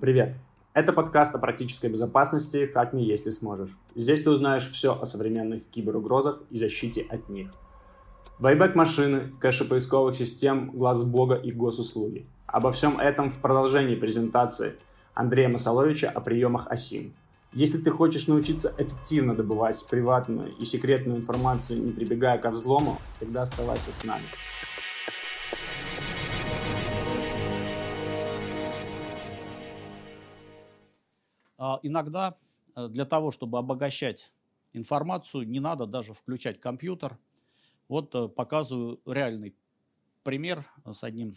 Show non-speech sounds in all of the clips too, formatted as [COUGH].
Привет! Это подкаст о практической безопасности «Хакни, если сможешь». Здесь ты узнаешь все о современных киберугрозах и защите от них. Вайбек машины, кэши поисковых систем, глаз бога и госуслуги. Обо всем этом в продолжении презентации Андрея Масоловича о приемах ОСИМ. Если ты хочешь научиться эффективно добывать приватную и секретную информацию, не прибегая ко взлому, тогда оставайся с нами. А, иногда э, для того, чтобы обогащать информацию, не надо даже включать компьютер. Вот э, показываю реальный пример с одним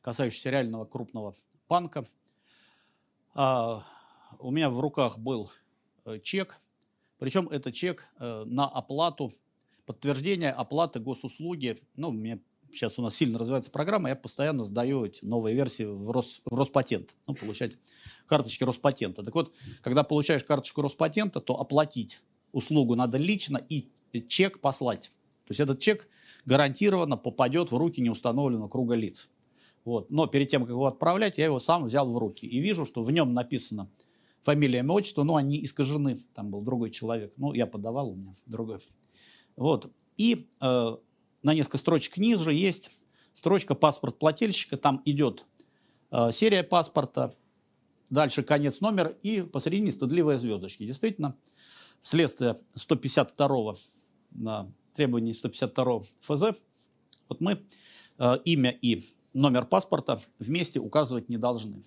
касающийся реального крупного банка. У меня в руках был э, чек, причем это чек на оплату, подтверждение оплаты госуслуги. Ну, меня сейчас у нас сильно развивается программа, я постоянно сдаю эти новые версии в, Рос, в Роспатент, ну, получать карточки Роспатента. Так вот, когда получаешь карточку Роспатента, то оплатить услугу надо лично и чек послать. То есть этот чек гарантированно попадет в руки неустановленного круга лиц. Вот. Но перед тем, как его отправлять, я его сам взял в руки. И вижу, что в нем написано фамилия, имя, отчество, но они искажены. Там был другой человек. Ну, я подавал, у меня другой. Вот. И э, на несколько строчек ниже есть строчка «Паспорт плательщика». Там идет э, серия паспорта, дальше конец номер и посередине стыдливые звездочки. Действительно, вследствие 152 на требований 152 ФЗ, вот мы э, имя и номер паспорта вместе указывать не должны.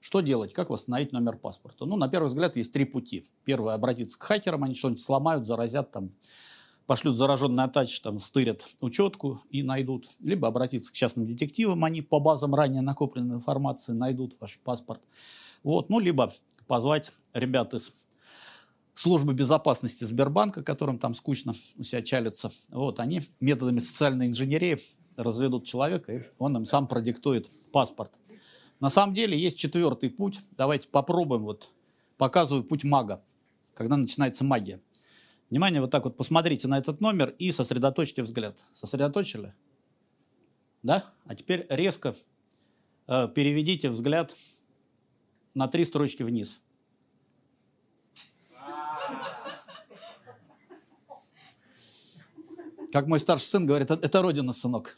Что делать? Как восстановить номер паспорта? Ну, на первый взгляд, есть три пути. Первое – обратиться к хакерам, они что-нибудь сломают, заразят там, пошлют зараженный атач, там, стырят учетку и найдут. Либо обратиться к частным детективам, они по базам ранее накопленной информации найдут ваш паспорт. Вот, ну, либо позвать ребят из службы безопасности Сбербанка, которым там скучно у себя чалится. Вот, они методами социальной инженерии разведут человека, и он им сам продиктует паспорт. На самом деле есть четвертый путь. Давайте попробуем. Вот показываю путь мага, когда начинается магия. Внимание, вот так вот посмотрите на этот номер и сосредоточьте взгляд. Сосредоточили? Да? А теперь резко э, переведите взгляд на три строчки вниз. Как мой старший сын говорит, это родина, сынок.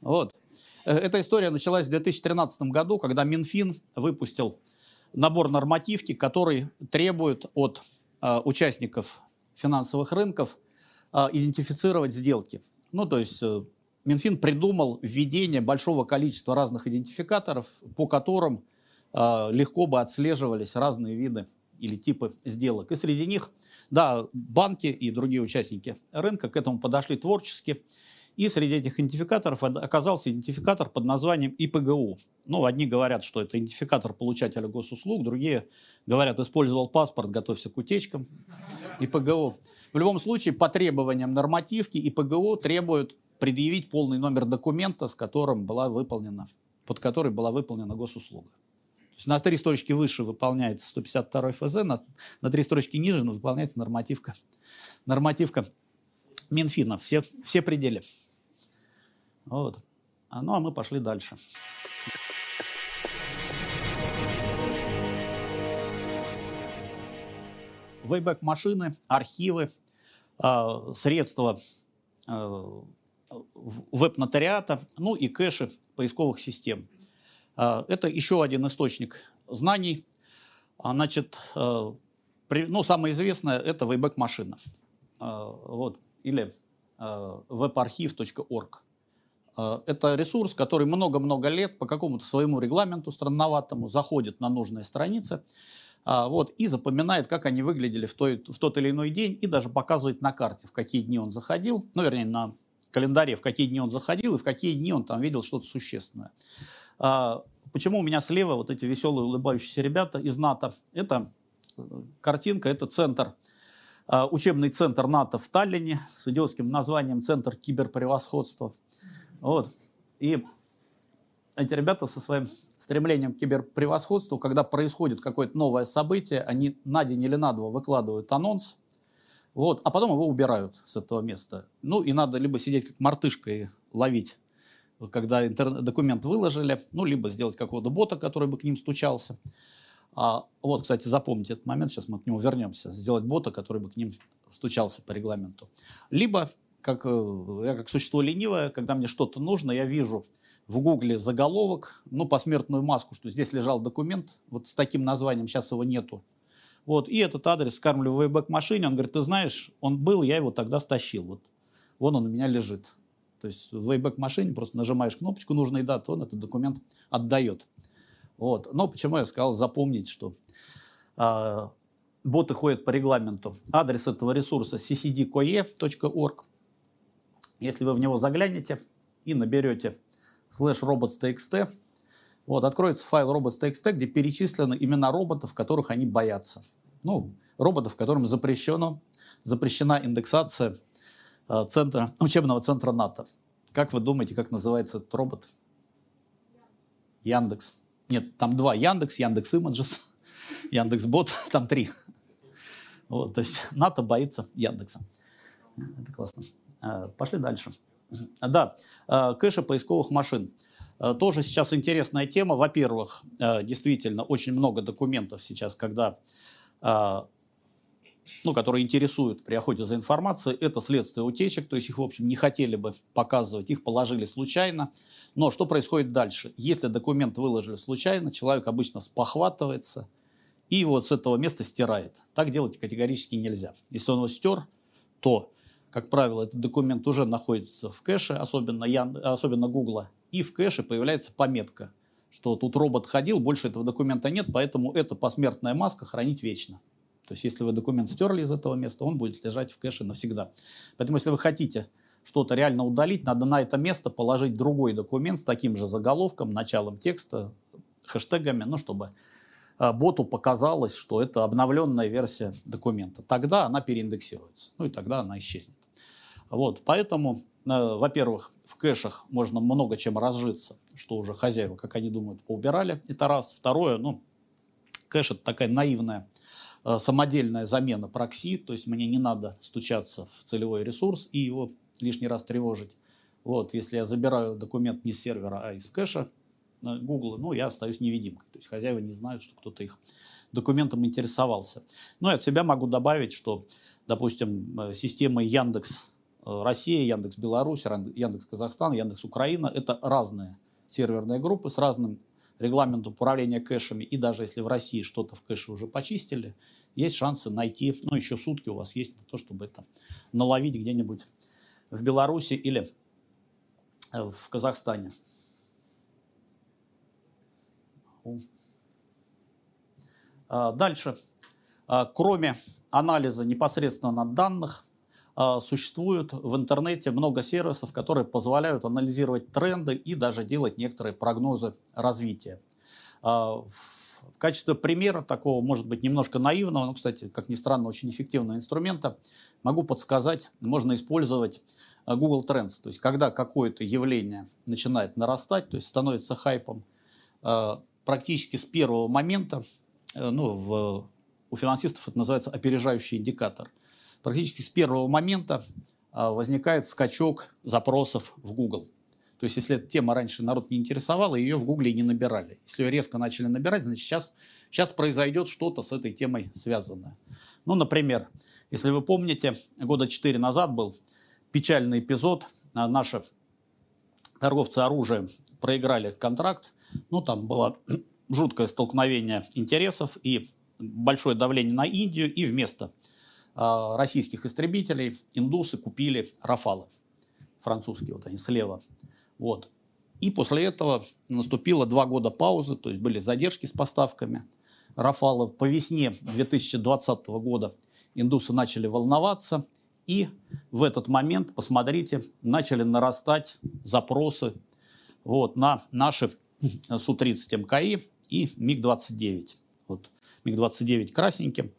Вот. Э, эта история началась в 2013 году, когда Минфин выпустил набор нормативки, который требует от э, участников финансовых рынков а, идентифицировать сделки. Ну, то есть э, Минфин придумал введение большого количества разных идентификаторов, по которым легко бы отслеживались разные виды или типы сделок. И среди них, да, банки и другие участники рынка к этому подошли творчески. И среди этих идентификаторов оказался идентификатор под названием ИПГУ. Ну, одни говорят, что это идентификатор получателя госуслуг, другие говорят, использовал паспорт, готовься к утечкам. ИПГУ. В любом случае, по требованиям нормативки ИПГУ требуют предъявить полный номер документа, с которым была выполнена, под который была выполнена госуслуга. То есть на три строчки выше выполняется 152 ФЗ, на, на три строчки ниже выполняется нормативка, нормативка Минфина, все, все пределы. Вот. А, ну, а мы пошли дальше. Вейбэк машины, архивы, э, средства э, веб-нотариата, ну и кэши поисковых систем. Это еще один источник знаний. Значит, ну, самое известное – это Wayback машина. Э, вот или э, webarchive.org. Э, это ресурс, который много-много лет по какому-то своему регламенту странноватому заходит на нужные страницы э, вот, и запоминает, как они выглядели в, той, в тот или иной день, и даже показывает на карте, в какие дни он заходил, ну, вернее, на календаре, в какие дни он заходил и в какие дни он там видел что-то существенное. Почему у меня слева вот эти веселые улыбающиеся ребята из НАТО? Это картинка, это центр учебный центр НАТО в Таллине с идиотским названием «Центр киберпревосходства». Вот. И эти ребята со своим стремлением к киберпревосходству, когда происходит какое-то новое событие, они на день или на два выкладывают анонс, Вот, а потом его убирают с этого места. Ну, и надо либо сидеть как мартышка и ловить, когда интернет, документ выложили, ну, либо сделать какого-то бота, который бы к ним стучался. А, вот, кстати, запомните этот момент, сейчас мы к нему вернемся. Сделать бота, который бы к ним стучался по регламенту. Либо, как, э, я как существо ленивое, когда мне что-то нужно, я вижу в Гугле заголовок, ну, посмертную маску, что здесь лежал документ вот с таким названием, сейчас его нету. Вот, и этот адрес скармливаю в Wayback машине, он говорит, ты знаешь, он был, я его тогда стащил, вот, вон он у меня лежит. То есть в Wayback машине просто нажимаешь кнопочку нужной даты, он этот документ отдает. Вот. Но почему я сказал запомнить, что э, боты ходят по регламенту. Адрес этого ресурса ccdcoe.org. Если вы в него заглянете и наберете slash robots.txt, вот, откроется файл robots.txt, где перечислены имена роботов, которых они боятся. Ну, роботов, которым запрещено, запрещена индексация э, центра, учебного центра НАТО. Как вы думаете, как называется этот робот? Яндекс. Нет, там два. Яндекс, Яндекс Images, [LAUGHS] Яндекс Бот, [LAUGHS] там три. Вот, то есть [LAUGHS] НАТО боится Яндекса. Это классно. Э, пошли дальше. Да, э, кэши поисковых машин. Тоже сейчас интересная тема. Во-первых, действительно, очень много документов сейчас, когда ну, которые интересуют при охоте за информацией, это следствие утечек, то есть их, в общем, не хотели бы показывать, их положили случайно. Но что происходит дальше? Если документ выложили случайно, человек обычно спохватывается и его с этого места стирает. Так делать категорически нельзя. Если он его стер, то, как правило, этот документ уже находится в кэше, особенно, Ян... особенно Гугла, и в кэше появляется пометка, что тут робот ходил, больше этого документа нет, поэтому эта посмертная маска хранить вечно. То есть если вы документ стерли из этого места, он будет лежать в кэше навсегда. Поэтому если вы хотите что-то реально удалить, надо на это место положить другой документ с таким же заголовком, началом текста, хэштегами, ну, чтобы э, боту показалось, что это обновленная версия документа. Тогда она переиндексируется, ну и тогда она исчезнет. Вот, поэтому, э, во-первых, в кэшах можно много чем разжиться, что уже хозяева, как они думают, поубирали. Это раз. Второе, ну, кэш это такая наивная самодельная замена прокси, то есть мне не надо стучаться в целевой ресурс и его лишний раз тревожить. Вот, если я забираю документ не с сервера, а из кэша э, Google, ну, я остаюсь невидимкой. То есть хозяева не знают, что кто-то их документом интересовался. Ну, и от себя могу добавить, что, допустим, э, системы Яндекс Россия, Яндекс Беларусь, Яндекс Казахстан, Яндекс Украина – это разные серверные группы с разным регламент управления кэшами, и даже если в России что-то в кэше уже почистили, есть шансы найти, ну, еще сутки у вас есть на то, чтобы это наловить где-нибудь в Беларуси или э, в Казахстане. А, дальше. А, кроме анализа непосредственно данных, а, существует в интернете много сервисов, которые позволяют анализировать тренды и даже делать некоторые прогнозы развития. А, в качестве примера такого, может быть, немножко наивного, но, кстати, как ни странно, очень эффективного инструмента, могу подсказать, можно использовать а, Google Trends. То есть, когда какое-то явление начинает нарастать, то есть становится хайпом, практически с первого момента, э, ну, в, у финансистов это называется опережающий индикатор – практически с первого момента а, возникает скачок запросов в Google. То есть, если эта тема раньше народ не интересовала, ее в Гугле не набирали. Если ее резко начали набирать, значит, сейчас, сейчас произойдет что-то с этой темой связанное. Ну, например, если вы помните, года 4 назад был печальный эпизод. А, наши торговцы оружием проиграли контракт. Ну, там было [CLEARS THROAT] жуткое столкновение интересов и большое давление на Индию. И вместо российских истребителей индусы купили Рафалы, французские, вот они слева. Вот. И после этого наступило два года паузы, то есть были задержки с поставками Рафала. По весне 2020 года индусы начали волноваться, и в этот момент, посмотрите, начали нарастать запросы вот, на наши Су-30 МКИ и МиГ-29. Вот, МиГ-29 красненьким.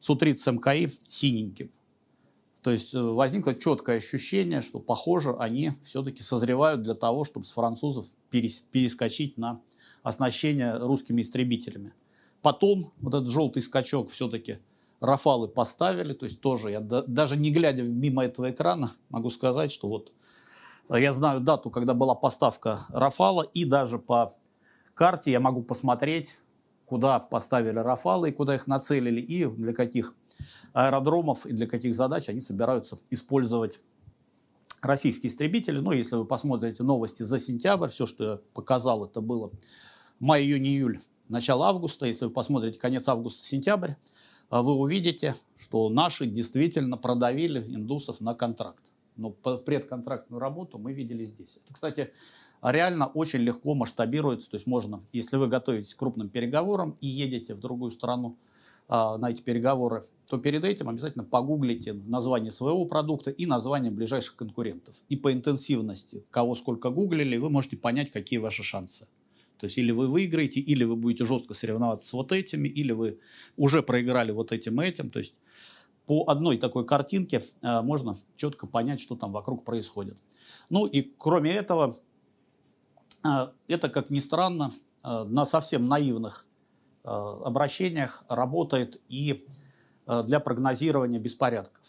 Су-30 МКИ синеньким. То есть э, возникло четкое ощущение, что, похоже, они все-таки созревают для того, чтобы с французов перескочить на оснащение русскими истребителями. Потом вот этот желтый скачок все-таки Рафалы поставили, то есть тоже я даже не глядя мимо этого экрана могу сказать, что вот я знаю дату, когда была поставка Рафала, и даже по карте я могу посмотреть, куда поставили Рафалы и куда их нацелили, и для каких аэродромов и для каких задач они собираются использовать российские истребители. Ну, если вы посмотрите новости за сентябрь, все, что я показал, это было май, июнь, июль, начало августа. Если вы посмотрите конец августа, сентябрь, а, вы увидите, что наши действительно продавили индусов на контракт. Но предконтрактную работу мы видели здесь. Это, кстати, реально очень легко масштабируется. То есть можно, если вы готовитесь к крупным переговорам и едете в другую страну, а, на эти переговоры, то перед этим обязательно погуглите название своего продукта и название ближайших конкурентов. И по интенсивности, кого сколько гуглили, вы можете понять, какие ваши шансы. То есть или вы выиграете, или вы будете жестко соревноваться с вот этими, или вы уже проиграли вот этим и этим. То есть по одной такой картинке э, можно четко понять, что там вокруг происходит. Ну и кроме этого, это, как ни странно, э, на совсем наивных Э, обращениях работает и э, для прогнозирования беспорядков.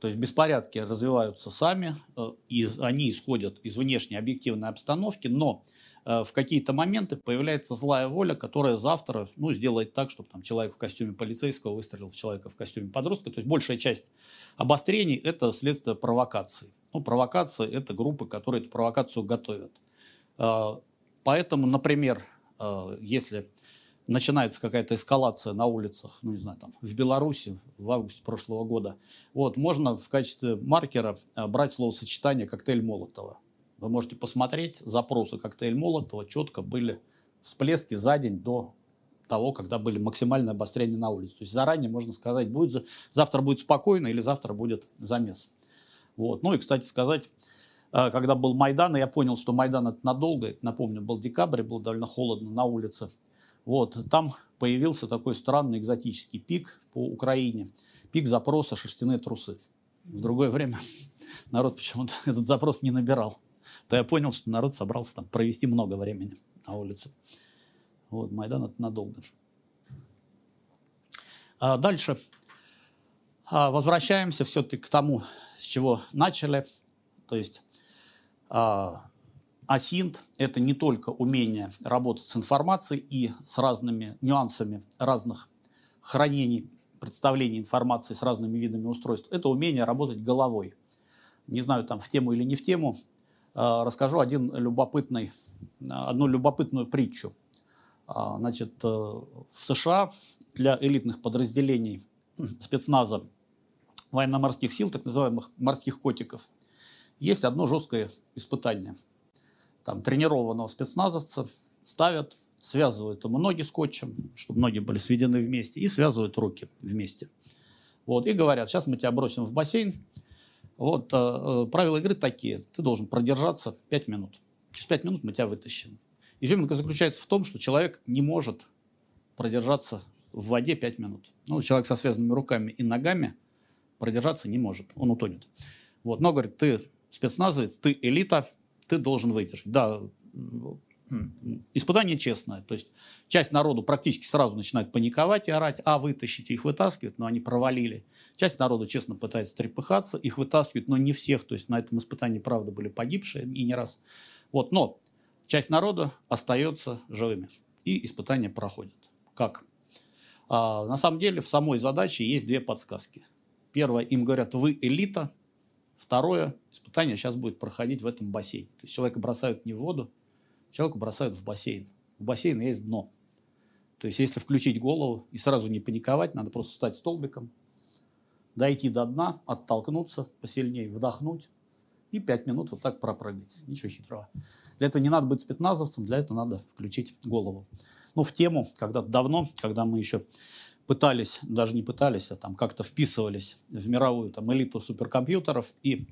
То есть беспорядки развиваются сами, э, и они исходят из внешней объективной обстановки, но в какие-то моменты появляется злая воля, которая завтра ну, сделает так, чтобы там, человек в костюме полицейского выстрелил в человека в костюме подростка. То есть большая часть обострений – это следствие провокации. Ну, провокация – это группы, которые эту провокацию готовят. Поэтому, например, если начинается какая-то эскалация на улицах, ну не знаю, там в Беларуси в августе прошлого года, вот, можно в качестве маркера э, брать словосочетание коктейль Молотова. Вы можете посмотреть запросы коктейль Молотова, четко были всплески за день до того, когда были максимальные обострения на улице. То есть заранее можно сказать, будет, завтра будет спокойно или завтра будет замес. Вот. Ну и, кстати сказать, э, когда был Майдан, я понял, что Майдан это надолго, напомню, был декабрь, было довольно холодно на улице. Вот, там появился такой странный экзотический пик по Украине. Пик запроса шерстяные трусы. В другое время [LAUGHS] народ почему-то [LAUGHS] этот запрос не набирал. То я понял, что народ собрался там провести много времени на улице. Вот, Майдан это надолго. А дальше а, возвращаемся все-таки к тому, с чего начали. То есть Асинт – это не только умение работать с информацией и с разными нюансами разных хранений, представлений информации с разными видами устройств. Это умение работать головой. Не знаю, там в тему или не в тему, а, расскажу один любопытный, одну любопытную притчу. А, значит, э, в США для элитных подразделений спецназа военно-морских сил, так называемых морских котиков, есть одно жесткое испытание – там, тренированного спецназовца ставят, связывают ему ноги скотчем, чтобы ноги были сведены вместе, и связывают руки вместе. Вот, и говорят, сейчас мы тебя бросим в бассейн. Вот, э, э правила игры такие. Ты должен продержаться 5 минут. Через 5 минут мы тебя вытащим. Изюминка заключается в том, что человек не может продержаться в воде 5 минут. Ну, человек со связанными руками и ногами продержаться не может, он утонет. Вот, но, говорит, ты спецназовец, ты элита, ты должен выдержать. Да, испытание честное. То есть часть народу практически сразу начинает паниковать и орать, а вытащите их вытаскивают, но они провалили. Часть народу честно пытается трепыхаться, их вытаскивают, но не всех. То есть на этом испытании, правда, были погибшие и не раз. Вот, но часть народа остается живыми. И испытания проходят. Как? А, на самом деле в самой задаче есть две подсказки. Первое, им говорят, вы элита, Второе испытание сейчас будет проходить в этом бассейне. То есть человека бросают не в воду, человека бросают в бассейн. В бассейне есть дно. То есть если включить голову и сразу не паниковать, надо просто стать столбиком, дойти до дна, оттолкнуться посильнее, вдохнуть и пять минут вот так пропрыгать. Ничего хитрого. Для этого не надо быть спецназовцем, для этого надо включить голову. Ну, в тему, когда-то давно, когда мы еще пытались, даже не пытались, а там как-то вписывались в мировую там, элиту суперкомпьютеров. И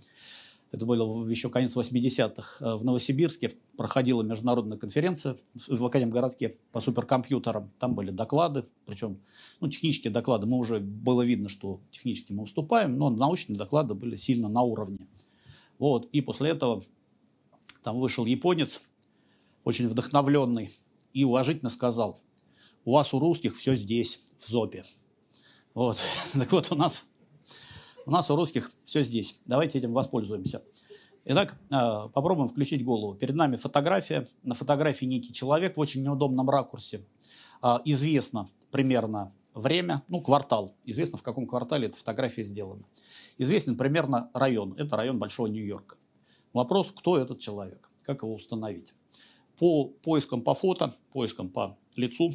это было еще конец 80-х. Э, в Новосибирске проходила международная конференция в Академгородке по суперкомпьютерам. Там были доклады, причем ну, технические доклады. Мы уже было видно, что технически мы уступаем, но научные доклады были сильно на уровне. Вот. И после этого там вышел японец, очень вдохновленный, и уважительно сказал, у вас у русских все здесь, в ЗОПе. Вот. [LAUGHS] Так вот, у нас, у нас у русских все здесь. Давайте этим воспользуемся. Итак, э, попробуем включить голову. Перед нами фотография. На фотографии некий человек в очень неудобном ракурсе. Э, известно примерно время, ну, квартал. Известно, в каком квартале эта фотография сделана. Известен примерно район. Это район Большого Нью-Йорка. Вопрос, кто этот человек, как его установить. По поискам по фото, поискам по лицу,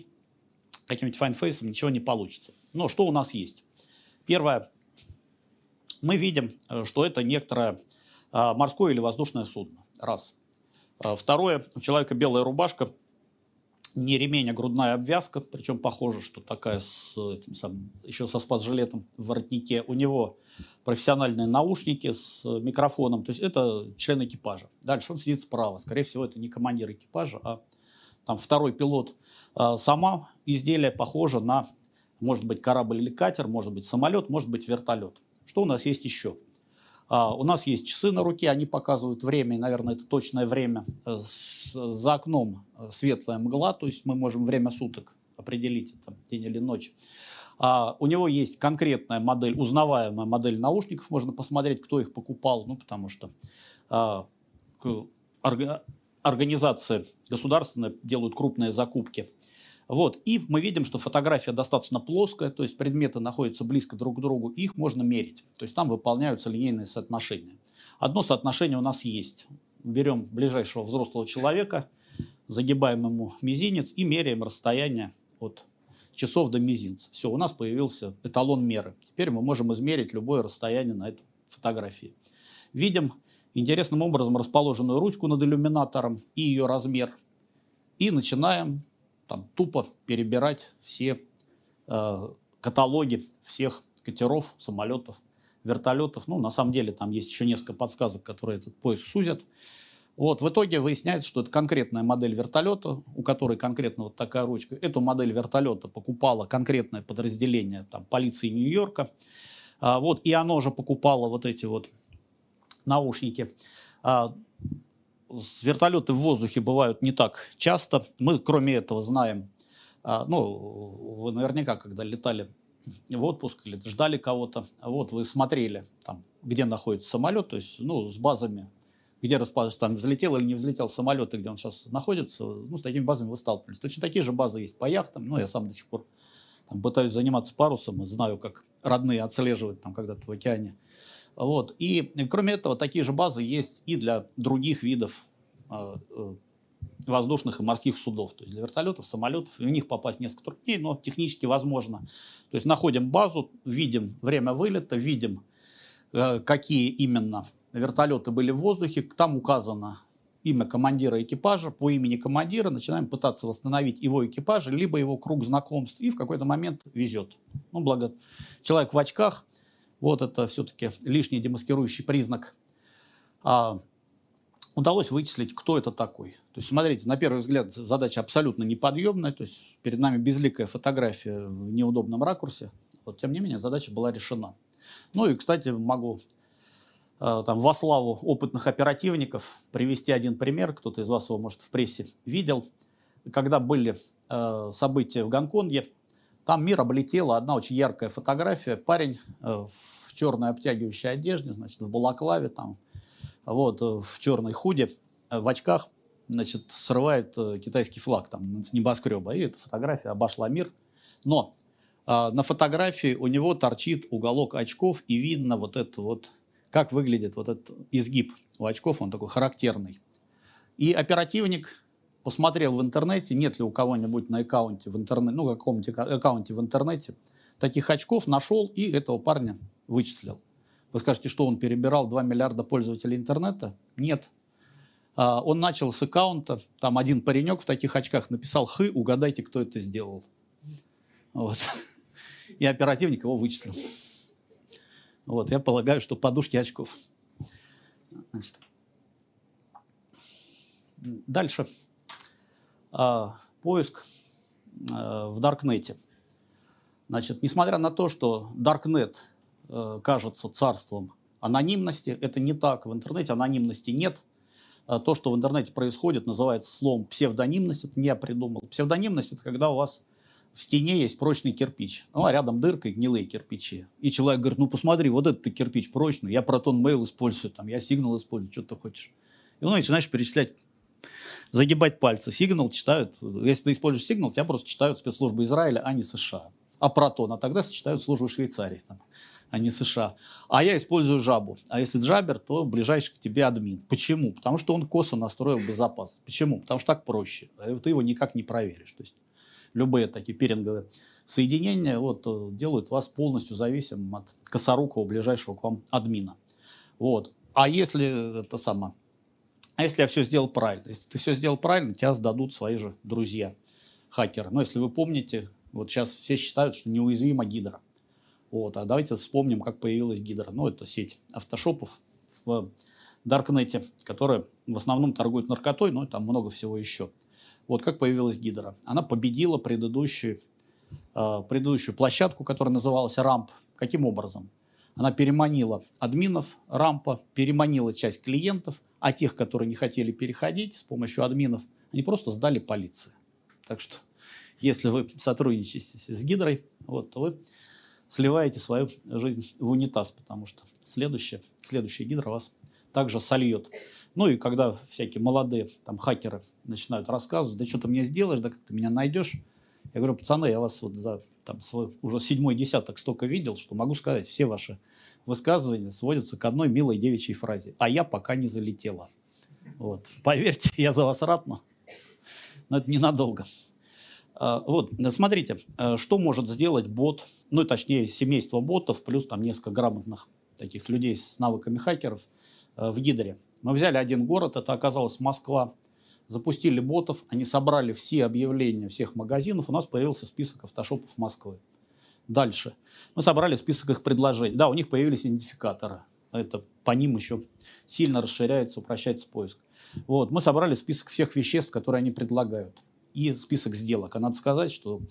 каким-нибудь FindFace ом ничего не получится. Но что у нас есть? Первое. Мы видим, э, что это некоторое а, морское или воздушное судно. Раз. А, второе. У человека белая рубашка, не ремень, а грудная обвязка, причем похоже, что такая с этим самым, еще со спас-жилетом в воротнике. У него профессиональные наушники с микрофоном, то есть это член экипажа. Дальше он сидит справа, скорее всего, это не командир экипажа, а там второй пилот. А, сама изделие похоже на, может быть, корабль или катер, может быть, самолет, может быть, вертолет. Что у нас есть еще? А, у нас есть часы на руке, они показывают время, и, наверное, это точное время. Э, за окном э, светлая мгла, то есть мы можем время суток определить, это день или ночь. А, у него есть конкретная модель, узнаваемая модель наушников, можно посмотреть, кто их покупал, ну, потому что а, орга, организации государственные делают крупные закупки вот. И мы видим, что фотография достаточно плоская, то есть предметы находятся близко друг к другу, их можно мерить. То есть там выполняются линейные соотношения. Одно соотношение у нас есть. Берем ближайшего взрослого человека, загибаем ему мизинец и меряем расстояние от часов до мизинца. Все, у нас появился эталон меры. Теперь мы можем измерить любое расстояние на этой фотографии. Видим интересным образом расположенную ручку над иллюминатором и ее размер. И начинаем там тупо перебирать все э, каталоги всех катеров, самолетов, вертолетов. Ну, на самом деле, там есть еще несколько подсказок, которые этот поиск сузят. Вот, в итоге выясняется, что это конкретная модель вертолета, у которой конкретно вот такая ручка. Эту модель вертолета покупало конкретное подразделение там, полиции Нью-Йорка. А, вот, и оно же покупало вот эти вот наушники. А, вертолеты в воздухе бывают не так часто. Мы, кроме этого, знаем, а, ну, вы наверняка, когда летали в отпуск или ждали кого-то, вот вы смотрели, там, где находится самолет, то есть, ну, с базами, где расположен, там, взлетел или не взлетел самолет, и где он сейчас находится, ну, с такими базами вы сталкивались. Точно такие же базы есть по яхтам, ну, я сам до сих пор там, пытаюсь заниматься парусом и знаю, как родные отслеживают там когда-то в океане вот. И кроме этого, такие же базы есть и для других видов э, э, воздушных и морских судов, то есть для вертолетов, самолетов. В них попасть несколько труднее, но технически возможно. То есть находим базу, видим время вылета, видим, э, какие именно вертолеты были в воздухе, там указано имя командира экипажа, по имени командира начинаем пытаться восстановить его экипаж, либо его круг знакомств, и в какой-то момент везет. Ну, благо, человек в очках – вот это все-таки лишний демаскирующий признак. А, удалось вычислить, кто это такой. То есть, смотрите, на первый взгляд задача абсолютно неподъемная. То есть, перед нами безликая фотография в неудобном ракурсе. Вот, тем не менее, задача была решена. Ну и, кстати, могу э, там, во славу опытных оперативников привести один пример. Кто-то из вас его, может, в прессе видел. Когда были э, события в Гонконге, там мир облетела одна очень яркая фотография. Парень э, в черной обтягивающей одежде, значит, в балаклаве, там, вот, э, в черной худе, э, в очках, значит, срывает китайский флаг там с небоскреба. И эта фотография обошла мир. Но на фотографии у него торчит уголок очков, и видно вот это вот, как выглядит вот этот изгиб у очков, он такой характерный. И оперативник посмотрел в интернете, нет ли у кого-нибудь на аккаунте в интернете, ну, каком-нибудь аккаунте в интернете таких очков, нашел и этого парня вычислил. Вы скажете, что он перебирал 2 миллиарда пользователей интернета? Нет. А, он начал с аккаунта, там один паренек в таких очках написал «Хы, угадайте, кто это сделал». Вот. И оперативник его вычислил. Вот, я полагаю, что подушки очков. Значит. Дальше. А, поиск а, в Даркнете. Значит, несмотря на то, что Даркнет э, кажется царством анонимности, это не так. В интернете анонимности нет. А то, что в интернете происходит, называется словом псевдонимность. Это не я придумал. Псевдонимность – это когда у вас в стене есть прочный кирпич, ну, а рядом дырка и гнилые кирпичи. И человек говорит, ну, посмотри, вот этот кирпич прочный, я протон мейл использую, там, я сигнал использую, что ты хочешь. И он начинаешь перечислять, загибать пальцы. Сигнал читают, если ты используешь сигнал, тебя просто читают спецслужбы Израиля, а не США. А протон, а тогда читают службы Швейцарии. Там а не США. А я использую жабу. А если джабер, то ближайший к тебе админ. Почему? Потому что он косо настроил безопасность. Почему? Потому что так проще. Ты его никак не проверишь. То есть любые такие пиринговые соединения вот, э, делают вас полностью зависимым от косорукого ближайшего к вам админа. Вот. А если это самое, а если я все сделал правильно? Если ты все сделал правильно, тебя сдадут свои же друзья, хакеры. Но если вы помните, вот сейчас все считают, что неуязвима гидра. Вот. А давайте вспомним, как появилась Гидра. Ну, это сеть автошопов в Даркнете, которая в основном торгует наркотой, но там много всего еще. Вот как появилась Гидра. Она победила предыдущую, э, предыдущую площадку, которая называлась Рамп. Каким образом? Она переманила админов Рампа, переманила часть клиентов, а тех, которые не хотели переходить с помощью админов, они просто сдали полиции. Так что, если вы сотрудничаете с Гидрой, вот, то вы сливаете свою жизнь в унитаз, потому что следующая, следующая гидра вас также сольет. Ну и когда всякие молодые там хакеры начинают рассказывать, да что ты мне сделаешь, да как ты меня найдешь, я говорю, пацаны, я вас вот за там, свой уже седьмой десяток столько видел, что могу сказать, все ваши высказывания сводятся к одной милой девичьей фразе. А я пока не залетела. Вот. Поверьте, я за вас рад, но, но это ненадолго. А, вот, смотрите, э, что может сделать бот, ну, точнее, семейство ботов, плюс там несколько грамотных таких людей с навыками хакеров э, в Гидре. Мы взяли один город, это оказалась Москва, запустили ботов, они собрали все объявления всех магазинов, у нас появился список автошопов Москвы. Дальше. Мы собрали список их предложений. Да, у них появились идентификаторы. Это по ним еще сильно расширяется, упрощается поиск. Вот. Мы собрали список всех веществ, которые они предлагают и список сделок. А надо сказать, что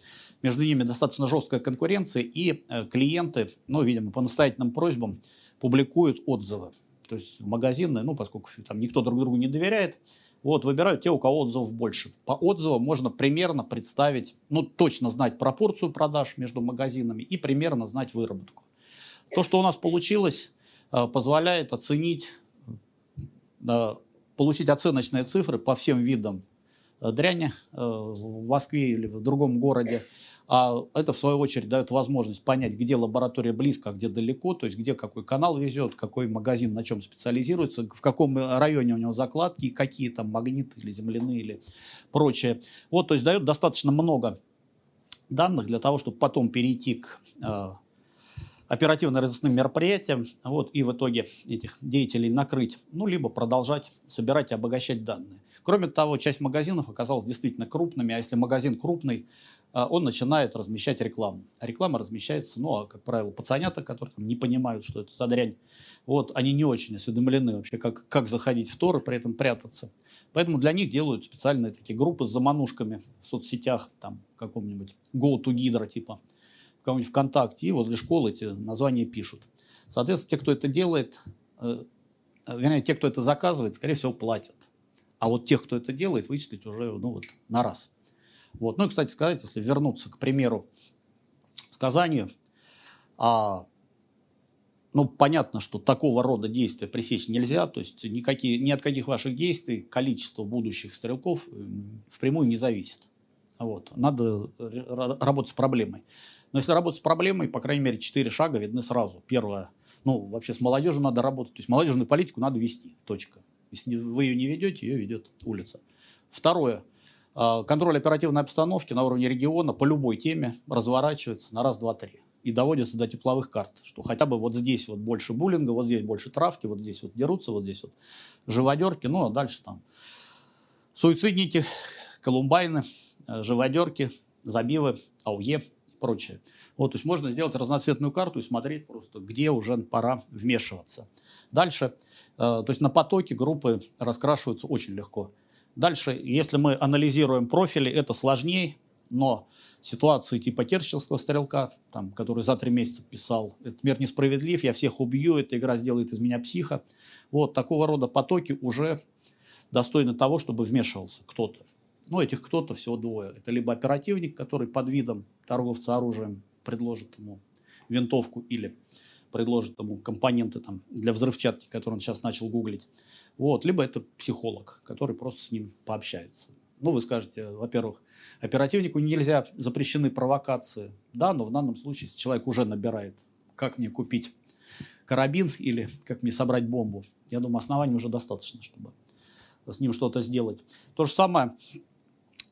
между ними достаточно жесткая конкуренция, и э, клиенты, ну, видимо, по настоятельным просьбам публикуют отзывы. То есть магазины, ну, поскольку там никто друг другу не доверяет, вот, выбирают те, у кого отзывов больше. По отзывам можно примерно представить, ну, точно знать пропорцию продаж между магазинами и примерно знать выработку. То, что у нас получилось, э, позволяет оценить, э, получить оценочные цифры по всем видам Э, дряни в Москве или в другом городе. А это, в свою очередь, дает возможность понять, где лаборатория близко, а где далеко, то есть где какой канал везет, какой магазин на чем специализируется, в каком районе у него закладки, какие там магниты или земляные или прочее. Вот, то есть дает достаточно много данных для того, чтобы потом перейти к э, оперативно-розыскным мероприятиям, вот, и в итоге этих деятелей накрыть, ну, либо продолжать собирать и обогащать данные. Кроме того, часть магазинов оказалась действительно крупными, а если магазин крупный, он начинает размещать рекламу. А реклама размещается, ну, а, как правило, пацанята, которые там, не понимают, что это за дрянь. Вот, они не очень осведомлены вообще, как, как заходить в Тор и при этом прятаться. Поэтому для них делают специальные такие группы с заманушками в соцсетях, там, каком-нибудь Go to Hydra, типа, в каком-нибудь ВКонтакте, и возле школы эти названия пишут. Соответственно, те, кто это делает, э, вернее, те, кто это заказывает, скорее всего, платят. А вот тех, кто это делает, вычислить уже ну, вот, на раз. Вот. Ну и, кстати сказать, если вернуться, к примеру, сказанию, а, ну, понятно, что такого рода действия пресечь нельзя, то есть никакие, ни от каких ваших действий количество будущих стрелков впрямую не зависит. Вот. Надо работать с проблемой. Но если работать с проблемой, по крайней мере, четыре шага видны сразу. Первое, ну, вообще с молодежью надо работать, то есть молодежную политику надо вести, точка. Если вы ее не ведете, ее ведет улица. Второе. А, контроль оперативной обстановки на уровне региона по любой теме разворачивается на раз, два, три. И доводится до тепловых карт, что хотя бы вот здесь вот больше буллинга, вот здесь больше травки, вот здесь вот дерутся, вот здесь вот живодерки, ну а дальше там суицидники, колумбайны, э, живодерки, забивы, АУЕ и прочее. Вот, то есть можно сделать разноцветную карту и смотреть просто, где уже пора вмешиваться. Дальше, э, то есть на потоке группы раскрашиваются очень легко. Дальше, если мы анализируем профили, это сложнее, но ситуации типа Керченского стрелка, там, который за три месяца писал «Этот мир несправедлив, я всех убью, эта игра сделает из меня психа». Вот такого рода потоки уже достойны того, чтобы вмешивался кто-то. Но этих кто-то всего двое. Это либо оперативник, который под видом торговца оружием предложит ему винтовку или предложит ему компоненты там, для взрывчатки, которые он сейчас начал гуглить. Вот. Либо это психолог, который просто с ним пообщается. Ну, вы скажете, во-первых, оперативнику нельзя, запрещены провокации. Да, но в данном случае, человек уже набирает, как мне купить карабин или как мне собрать бомбу, я думаю, оснований уже достаточно, чтобы с ним что-то сделать. То же самое,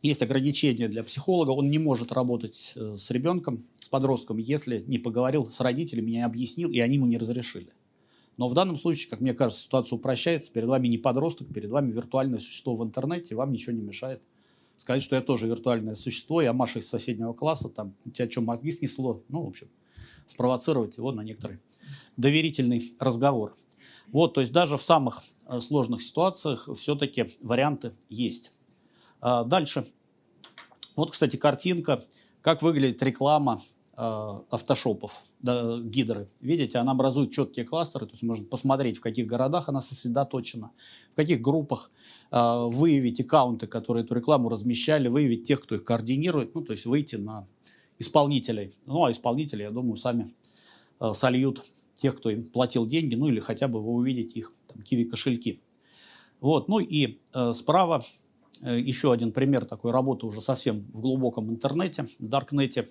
есть ограничения для психолога, он не может работать э, с ребенком, подростком, если не поговорил с родителями, не объяснил, и они ему не разрешили. Но в данном случае, как мне кажется, ситуация упрощается. Перед вами не подросток, перед вами виртуальное существо в интернете, вам ничего не мешает сказать, что я тоже виртуальное существо, я Маша из соседнего класса, там, тебя что, мозги снесло? Ну, в общем, спровоцировать его на некоторый доверительный разговор. Вот, то есть даже в самых э, сложных ситуациях все-таки варианты есть. А, дальше. Вот, кстати, картинка, как выглядит реклама автошопов, да, гидры. Видите, она образует четкие кластеры, то есть можно посмотреть, в каких городах она сосредоточена, в каких группах, э, выявить аккаунты, которые эту рекламу размещали, выявить тех, кто их координирует, ну, то есть выйти на исполнителей. Ну, а исполнители, я думаю, сами э, сольют тех, кто им платил деньги, ну, или хотя бы вы увидите их там, киви-кошельки. Вот, ну и э, справа еще один пример такой работы уже совсем в глубоком интернете, в даркнете.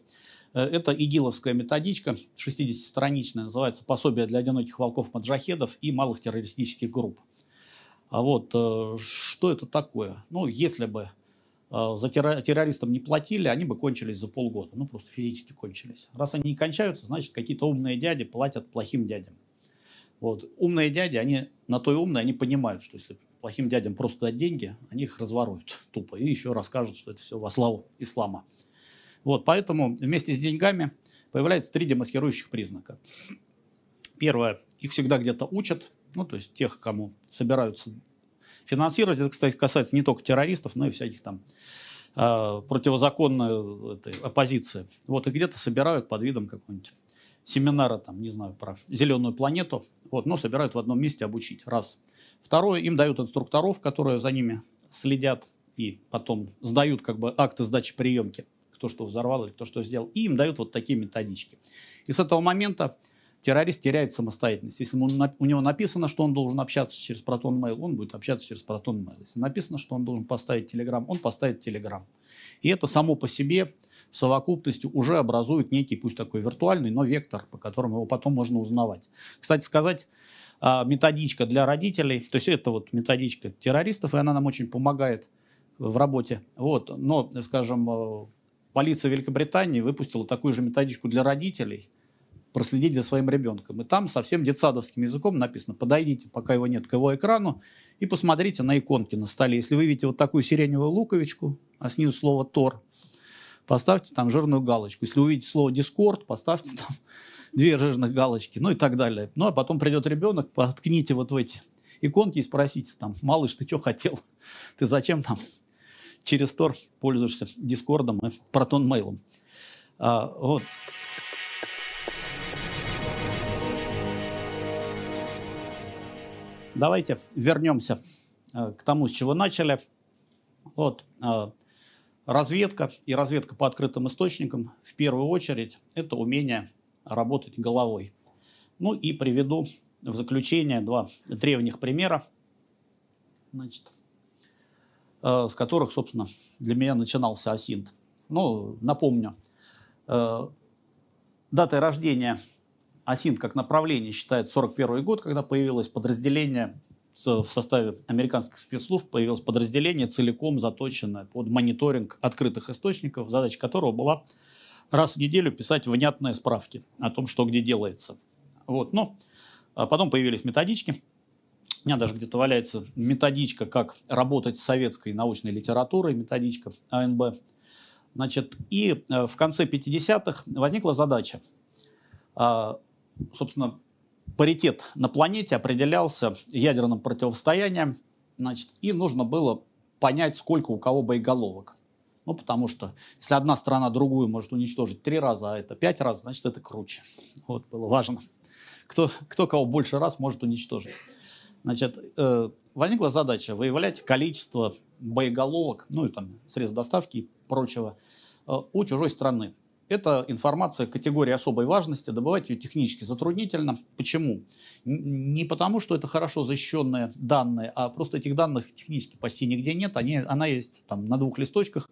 Э, это игиловская методичка, 60-страничная, называется «Пособие для одиноких волков-маджахедов и малых террористических групп». А вот э, что это такое? Ну, если бы э, за террористам не платили, они бы кончились за полгода. Ну, просто физически кончились. Раз они не кончаются, значит, какие-то умные дяди платят плохим дядям. Вот. Умные дяди, они на то и умные, они понимают, что если плохим дядям просто дать деньги, они их разворуют тупо и еще расскажут, что это все во славу ислама. Вот, поэтому вместе с деньгами появляется три демаскирующих признака. Первое, их всегда где-то учат, ну, то есть тех, кому собираются финансировать. Это, кстати, касается не только террористов, но и всяких там э, противозаконной этой, оппозиции. Вот, и где-то собирают под видом какого-нибудь семинара, там, не знаю, про зеленую планету, вот, но собирают в одном месте обучить, раз. Второе, им дают инструкторов, которые за ними следят и потом сдают как бы акты сдачи приемки кто что взорвал или кто что сделал. И им дают вот такие методички. И с этого момента террорист теряет самостоятельность. Если у него написано, что он должен общаться через Proton Mail, он будет общаться через Proton Mail. Если написано, что он должен поставить Telegram, он поставит Telegram. И это само по себе в совокупности уже образует некий, пусть такой виртуальный, но вектор, по которому его потом можно узнавать. Кстати сказать, а, методичка для родителей, то есть это вот методичка террористов, и она нам очень помогает в работе. Вот, но, скажем, э, полиция Великобритании выпустила такую же методичку для родителей проследить за своим ребенком. И там совсем детсадовским языком написано, подойдите, пока его нет, к его экрану, и посмотрите на иконки на столе. Если вы видите вот такую сиреневую луковичку, а снизу слово «Тор», поставьте там жирную галочку. Если увидите слово «Дискорд», поставьте [LAUGHS] там две жирных галочки, ну и так далее. Ну, а потом придет ребенок, подкните вот в эти иконки и спросите там, малыш, ты что хотел? [LAUGHS] Ты зачем там через Тор пользуешься Дискордом и Протон Мейлом. А, вот. Давайте вернемся а, к тому, с чего начали. Вот, а, разведка и разведка по открытым источникам в первую очередь это умение работать головой. Ну и приведу в заключение два древних примера. Значит, с которых, собственно, для меня начинался Асинт. Ну, напомню, э, датой рождения Асинт как направление считает 41 год, когда появилось подразделение в составе американских спецслужб появилось подразделение, целиком заточенное под мониторинг открытых источников, задача которого была раз в неделю писать внятные справки о том, что где делается. Вот. Но а потом появились методички, у меня даже где-то валяется методичка, как работать с советской научной литературой, методичка АНБ. Значит, и э, в конце 50-х возникла задача. А, собственно, паритет на планете определялся ядерным противостоянием, значит, и нужно было понять, сколько у кого боеголовок. Ну, потому что если одна страна другую может уничтожить три раза, а это пять раз, значит, это круче. Вот было важно, кто, кто кого больше раз может уничтожить. Значит, э, возникла задача выявлять количество боеголовок, ну и там средств доставки и прочего э, у чужой страны. Это информация категории особой важности, добывать ее технически затруднительно. Почему? Не потому, что это хорошо защищенные данные, а просто этих данных технически почти нигде нет. Они, она есть там на двух листочках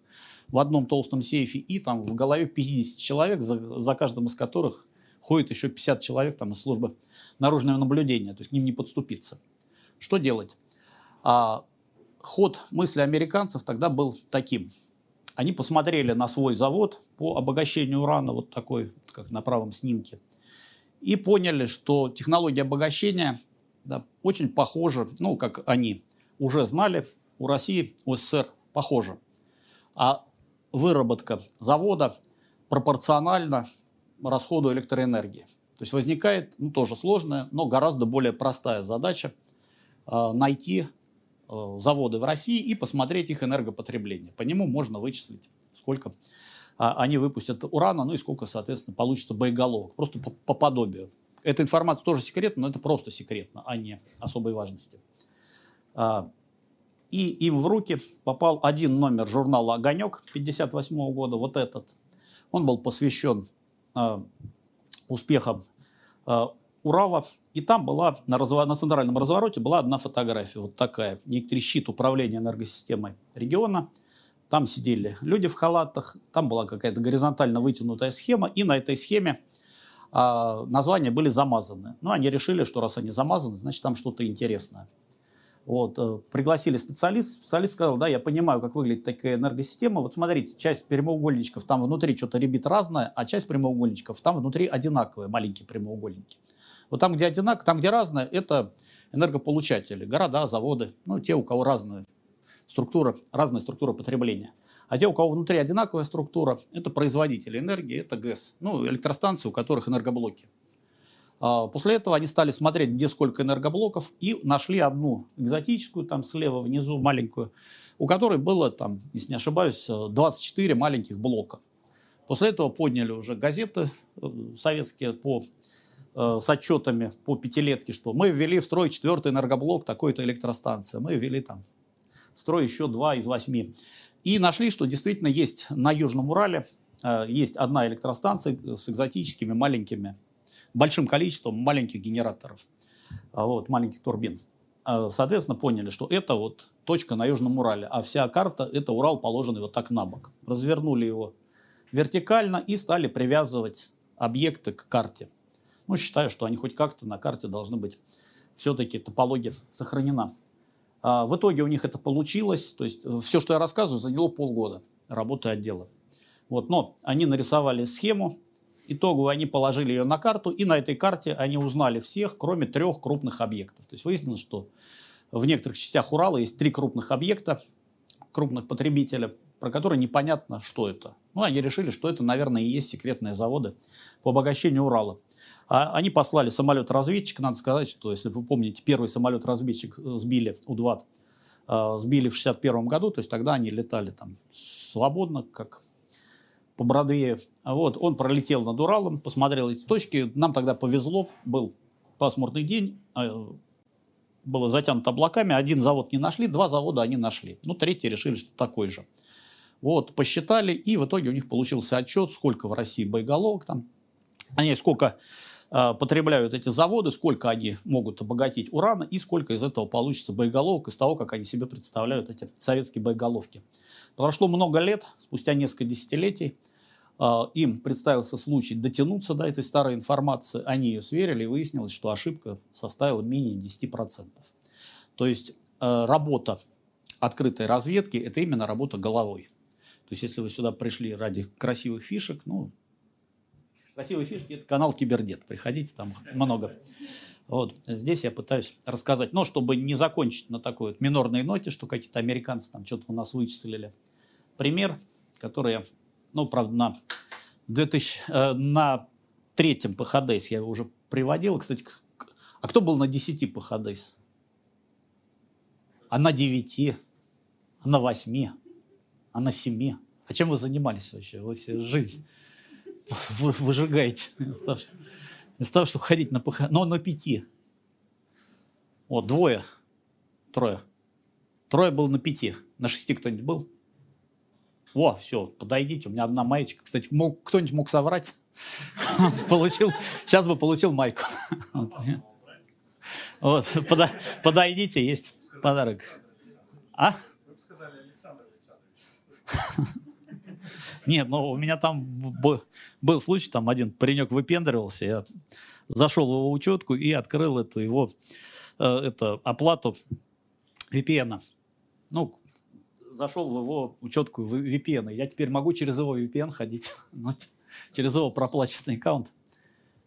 в одном толстом сейфе и там в голове 50 человек, за, за каждым из которых ходит еще 50 человек там, из службы наружного наблюдения, то есть к ним не подступиться. Что делать? А, ход мысли американцев тогда был таким. Они посмотрели на свой завод по обогащению урана, вот такой, как на правом снимке, и поняли, что технология обогащения да, очень похожа, ну, как они уже знали, у России, у СССР похожа. А выработка завода пропорциональна расходу электроэнергии. То есть возникает, ну, тоже сложная, но гораздо более простая задача найти э, заводы в России и посмотреть их энергопотребление. По нему можно вычислить, сколько э, они выпустят урана, ну и сколько, соответственно, получится боеголовок. Просто по, по подобию. Эта информация тоже секретна, но это просто секретно, а не особой важности. А, и им в руки попал один номер журнала «Огонек» 1958 года, вот этот. Он был посвящен э, успехам э, Урала. И там была, на, разво... на центральном развороте была одна фотография, вот такая. Некоторый щит управления энергосистемой региона. Там сидели люди в халатах, там была какая-то горизонтально вытянутая схема, и на этой схеме э, названия были замазаны. Ну, они решили, что раз они замазаны, значит, там что-то интересное. Вот, э, пригласили специалист, специалист сказал, да, я понимаю, как выглядит такая энергосистема. Вот смотрите, часть прямоугольничков там внутри что-то ребит разное, а часть прямоугольничков там внутри одинаковые, маленькие прямоугольники. Вот там, где одинаково, там, где разное, это энергополучатели, города, заводы, ну, те, у кого разная структура, разная структура потребления. А те, у кого внутри одинаковая структура, это производители энергии, это ГЭС, ну, электростанции, у которых энергоблоки. А, после этого они стали смотреть, где сколько энергоблоков, и нашли одну экзотическую, там слева внизу маленькую, у которой было, там, если не ошибаюсь, 24 маленьких блока. После этого подняли уже газеты э, советские по, э, с отчетами по пятилетке, что мы ввели в строй четвертый энергоблок такой-то электростанции. Мы ввели там в строй еще два из восьми. И нашли, что действительно есть на Южном Урале э, есть одна электростанция с экзотическими маленькими большим количеством маленьких генераторов, а, вот, маленьких турбин. Соответственно, поняли, что это вот точка на Южном Урале, а вся карта – это Урал, положенный вот так на бок. Развернули его вертикально и стали привязывать объекты к карте. Ну, считаю, что они хоть как-то на карте должны быть, все-таки топология сохранена. А, в итоге у них это получилось, то есть все, что я рассказываю, заняло полгода работы отдела. Вот, но они нарисовали схему, итогу они положили ее на карту, и на этой карте они узнали всех, кроме трех крупных объектов. То есть выяснилось, что в некоторых частях Урала есть три крупных объекта, крупных потребителя, про которые непонятно, что это. Ну, они решили, что это, наверное, и есть секретные заводы по обогащению Урала. А они послали самолет-разведчик. Надо сказать, что, если вы помните, первый самолет-разведчик сбили, У-2, а, сбили в 1961 году, то есть тогда они летали там свободно, как по Бродвею. Вот, он пролетел над Уралом, посмотрел эти точки. Нам тогда повезло, был пасмурный день, а, было затянуто облаками. Один завод не нашли, два завода они нашли. Ну, третий решили, что такой же. Вот, посчитали, и в итоге у них получился отчет, сколько в России боеголовок там, они сколько э, потребляют эти заводы, сколько они могут обогатить урана, и сколько из этого получится боеголовок из того, как они себе представляют эти советские боеголовки. Прошло много лет, спустя несколько десятилетий, а, им представился случай дотянуться до этой старой информации, они ее сверили, и выяснилось, что ошибка составила менее 10%. То есть а, работа открытой разведки – это именно работа головой. То есть если вы сюда пришли ради красивых фишек, ну, красивые фишки – это канал Кибердет, приходите, там много. Вот здесь я пытаюсь рассказать, но чтобы не закончить на такой вот минорной ноте, что какие-то американцы там что-то у нас вычислили. Пример, который я, ну, правда, на, 2000, э, на третьем ПХДС я его уже приводил. Кстати, а кто был на 10 ПХДС? А на 9? А на 8? А на 7? А чем вы занимались вообще? Вы жизнь вы, выжигаете. Вместо того, чтобы ходить на ПХ, но на 5. Вот, двое, трое. Трое был на пяти. На шести кто-нибудь был? О, все, подойдите, у меня одна маечка. Кстати, мог, кто-нибудь мог соврать? [LAUGHS] Получил, сейчас бы получил майку. [LAUGHS] Вот, подойдите, есть подарок. А? [LAUGHS] Нет, ну у меня там был случай, там один паренек выпендривался, я зашел в его учетку и открыл эту его э, это, оплату VPN. Ну, зашел в его учетку VPN. Я теперь могу через его VPN ходить, [LAUGHS] через его проплаченный аккаунт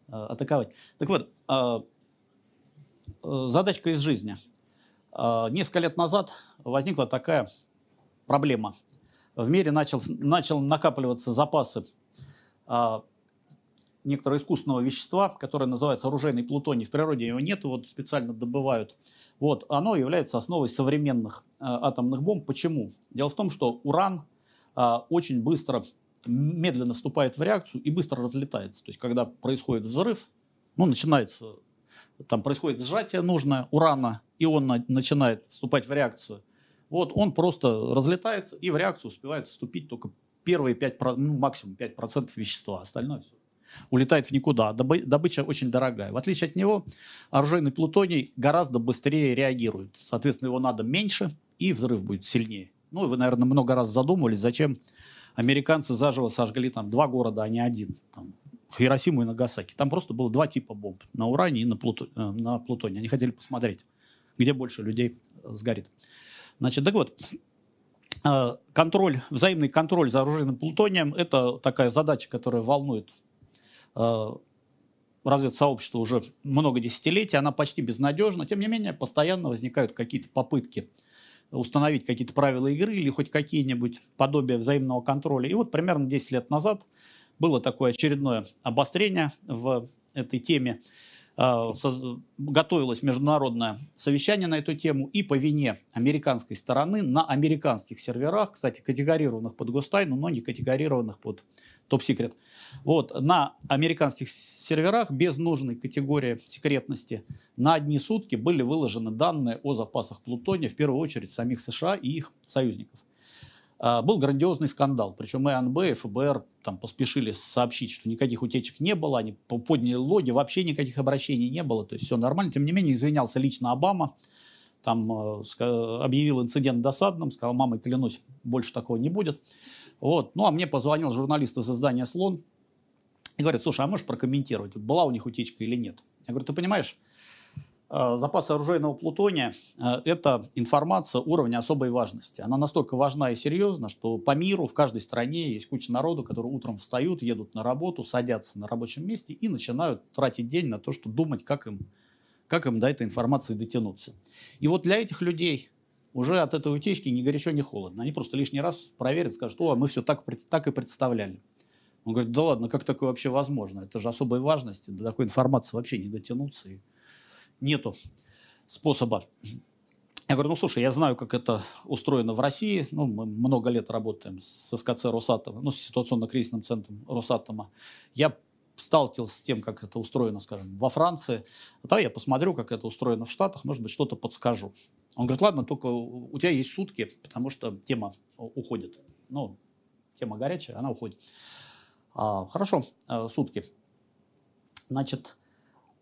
э, атаковать. Так вот, э, задачка из жизни. Несколько лет назад возникла такая проблема – в мире начал, начал накапливаться запасы а, некоторого искусственного вещества, которое называется оружейный плутоний. В природе его нет, вот специально добывают. Вот, оно является основой современных а, атомных бомб. Почему? Дело в том, что уран а, очень быстро, медленно вступает в реакцию и быстро разлетается. То есть, когда происходит взрыв, ну, начинается, там происходит сжатие нужное урана, и он на, начинает вступать в реакцию – вот он просто разлетается и в реакцию успевает вступить только первые 5, ну, максимум 5% вещества, остальное все улетает в никуда. Добыча очень дорогая. В отличие от него, оружейный плутоний гораздо быстрее реагирует. Соответственно, его надо меньше, и взрыв будет сильнее. Ну, и вы, наверное, много раз задумывались, зачем американцы заживо сожгли там два города, а не один. Там, Хиросиму и Нагасаки. Там просто было два типа бомб. На уране и на, плуто, э, на плутоне. Они хотели посмотреть, где больше людей сгорит. Значит, так вот, э, контроль, взаимный контроль за оружейным плутонием – это такая задача, которая волнует э, разведсообщество уже много десятилетий, она почти безнадежна. Тем не менее, постоянно возникают какие-то попытки установить какие-то правила игры или хоть какие-нибудь подобия взаимного контроля. И вот примерно 10 лет назад было такое очередное обострение в этой теме. А, готовилось международное совещание на эту тему, и по вине американской стороны на американских серверах, кстати, категорированных под Гостайну, но не категорированных под топ-секрет, вот, на американских серверах без нужной категории секретности на одни сутки были выложены данные о запасах плутония, в первую очередь самих США и их союзников. А, был грандиозный скандал. Причем и АНБ, и ФБР там поспешили сообщить, что никаких утечек не было, они подняли логи, вообще никаких обращений не было, то есть все нормально. Тем не менее, извинялся лично Обама, там э, объявил инцидент досадным, сказал, мамой клянусь, больше такого не будет. Вот. Ну, а мне позвонил журналист из издания «Слон» и говорит, слушай, а можешь прокомментировать, была у них утечка или нет? Я говорю, ты понимаешь, запасы оружейного плутония э, – это информация уровня особой важности. Она настолько важна и серьезна, что по миру в каждой стране есть куча народу, которые утром встают, едут на работу, садятся на рабочем месте и начинают тратить день на то, чтобы думать, как им, как им до этой информации дотянуться. И вот для этих людей уже от этой утечки ни горячо, ни холодно. Они просто лишний раз проверят, скажут, о, мы все так, так и представляли. Он говорит, да ладно, как такое вообще возможно? Это же особой важности, до такой информации вообще не дотянуться. Нету способа. Я говорю, ну слушай, я знаю, как это устроено в России. Ну, мы много лет работаем с СКЦ Росатома, ну, с ситуационно-кризисным центром Росатома. Я сталкивался с тем, как это устроено, скажем, во Франции. Да, я посмотрю, как это устроено в Штатах, может быть, что-то подскажу. Он говорит, ладно, только у тебя есть сутки, потому что тема уходит. Ну, тема горячая, она уходит. А, хорошо, а, сутки. Значит,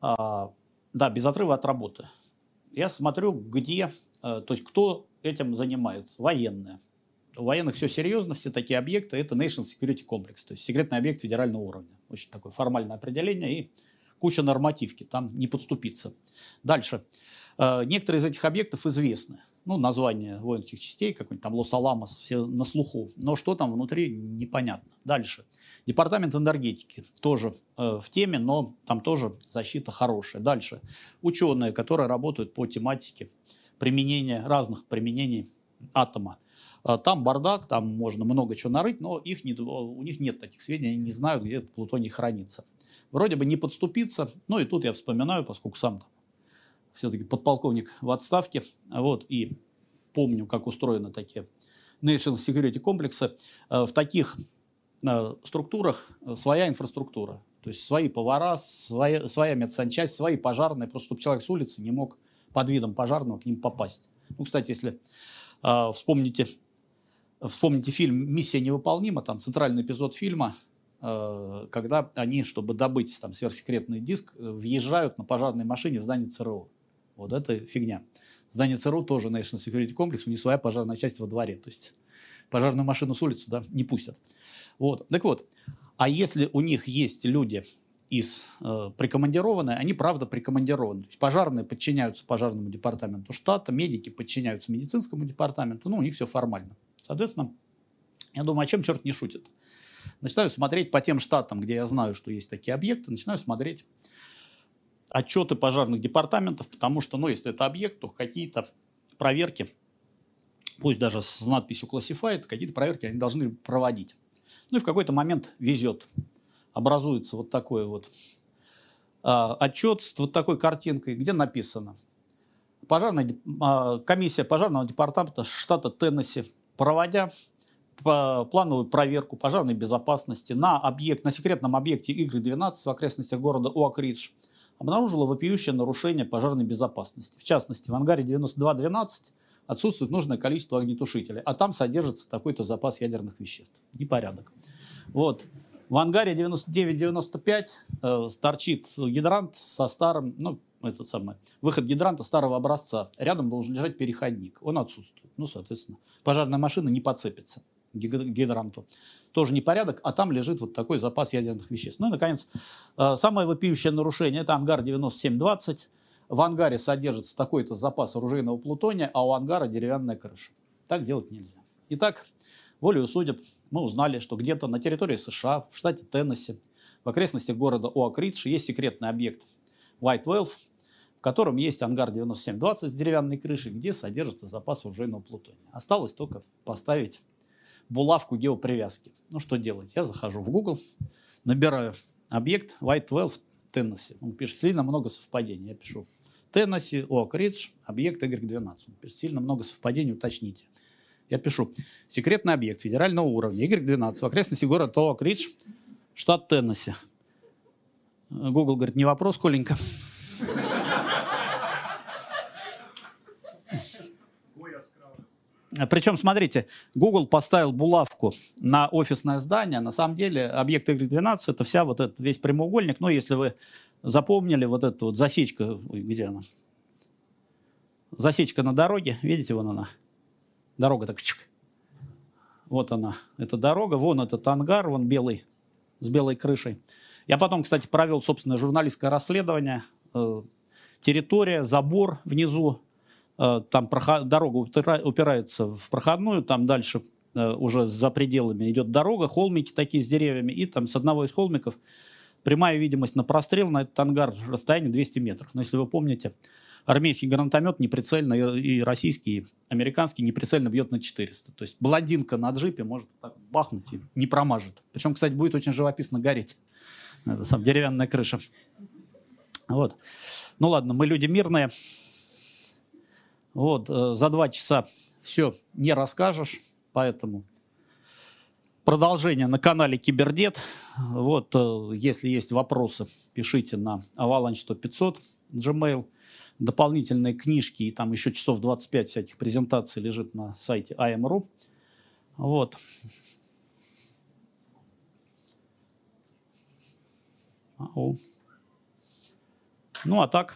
а, да, без отрыва от работы. Я смотрю, где, э, то есть кто этим занимается. Военные. У военных все серьезно, все такие объекты. Это National Security Complex, то есть секретный объект федерального уровня. Очень такое формальное определение и куча нормативки, там не подступиться. Дальше. Э, некоторые из этих объектов известны ну, название воинских частей, какой-нибудь там Лос-Аламос, все на слуху. Но что там внутри, непонятно. Дальше. Департамент энергетики тоже э, в теме, но там тоже защита хорошая. Дальше. Ученые, которые работают по тематике применения, разных применений атома. Э, там бардак, там можно много чего нарыть, но их не, у них нет таких сведений, они не знают, где этот плутоний хранится. Вроде бы не подступиться, ну и тут я вспоминаю, поскольку сам там все-таки подполковник в отставке, вот, и помню, как устроены такие National Security комплексы. Э, в таких э, структурах э, своя инфраструктура, то есть свои повара, своя, своя медсанчасть, свои пожарные, просто чтобы человек с улицы не мог под видом пожарного к ним попасть. Ну, кстати, если вспомните, вспомните фильм «Миссия невыполнима», там центральный эпизод фильма, когда они, чтобы добыть там сверхсекретный диск, въезжают на пожарной машине в здание ЦРУ. Вот это фигня. Здание ЦРУ тоже National Security Complex, у них своя пожарная часть во дворе. То есть пожарную машину с улицы да, не пустят. Вот. Так вот, а если у них есть люди из э, прикомандированные, они правда прикомандированы. То есть пожарные подчиняются пожарному департаменту штата, медики подчиняются медицинскому департаменту, ну, у них все формально. Соответственно, я думаю, о чем черт не шутит. Начинаю смотреть по тем штатам, где я знаю, что есть такие объекты, начинаю смотреть отчеты пожарных департаментов, потому что, ну, если это объект, то какие-то проверки, пусть даже с надписью Classified, какие-то проверки они должны проводить. Ну и в какой-то момент везет. Образуется вот такой вот а, отчет с вот такой картинкой, где написано Пожарная, а, комиссия пожарного департамента штата Теннесси, проводя плановую проверку пожарной безопасности на объект, на секретном объекте Y-12 в окрестностях города Уакридж, обнаружила вопиющее нарушение пожарной безопасности. В частности, в ангаре 9212 отсутствует нужное количество огнетушителей, а там содержится такой-то запас ядерных веществ. Непорядок. Вот. В ангаре 99-95 э, торчит гидрант со старым, ну, этот самый, выход гидранта старого образца. Рядом должен лежать переходник. Он отсутствует. Ну, соответственно, пожарная машина не подцепится гидранту. Тоже непорядок, а там лежит вот такой запас ядерных веществ. Ну и, наконец, э, самое вопиющее нарушение – это ангар 9720. В ангаре содержится такой-то запас оружейного плутония, а у ангара деревянная крыша. Так делать нельзя. Итак, волею судеб мы узнали, что где-то на территории США, в штате Теннесси, в окрестностях города Оакридж есть секретный объект White Wolf, в котором есть ангар 9720 с деревянной крышей, где содержится запас оружейного плутония. Осталось только поставить булавку геопривязки. Ну, что делать? Я захожу в Google, набираю объект White Wolf Теннесси. Он пишет, сильно много совпадений. Я пишу Теннесси, Оак Ридж, объект Y12. Он пишет, сильно много совпадений, уточните. Я пишу, секретный объект федерального уровня, Y12, в окрестности города Оак Ридж, штат Теннесси. Google говорит, не вопрос, Коленька. Причем, смотрите, Google поставил булавку на офисное здание. На самом деле объект Y12 это вся вот этот весь прямоугольник. Но если вы запомнили вот эту вот засечка, где она? Засечка на дороге, видите, вон она. Дорога так. Вот она, эта дорога, вон этот ангар, вон белый, с белой крышей. Я потом, кстати, провел собственное журналистское расследование. Э, территория, забор внизу, там проход, дорога упирается в проходную, там дальше э, уже за пределами идет дорога, холмики такие с деревьями, и там с одного из холмиков прямая видимость на прострел на этот ангар расстояние 200 метров. Но если вы помните, армейский гранатомет неприцельно, и российский, и американский неприцельно бьет на 400. То есть блондинка на джипе может так бахнуть и не промажет. Причем, кстати, будет очень живописно гореть. Это сам деревянная крыша. Вот. Ну ладно, мы люди мирные. Вот, э, за два часа все не расскажешь, поэтому продолжение на канале Кибердет. Вот, э, если есть вопросы, пишите на avalanche 100 500 Gmail. Дополнительные книжки и там еще часов 25 всяких презентаций лежит на сайте IM.ru. Вот. Ну, а так,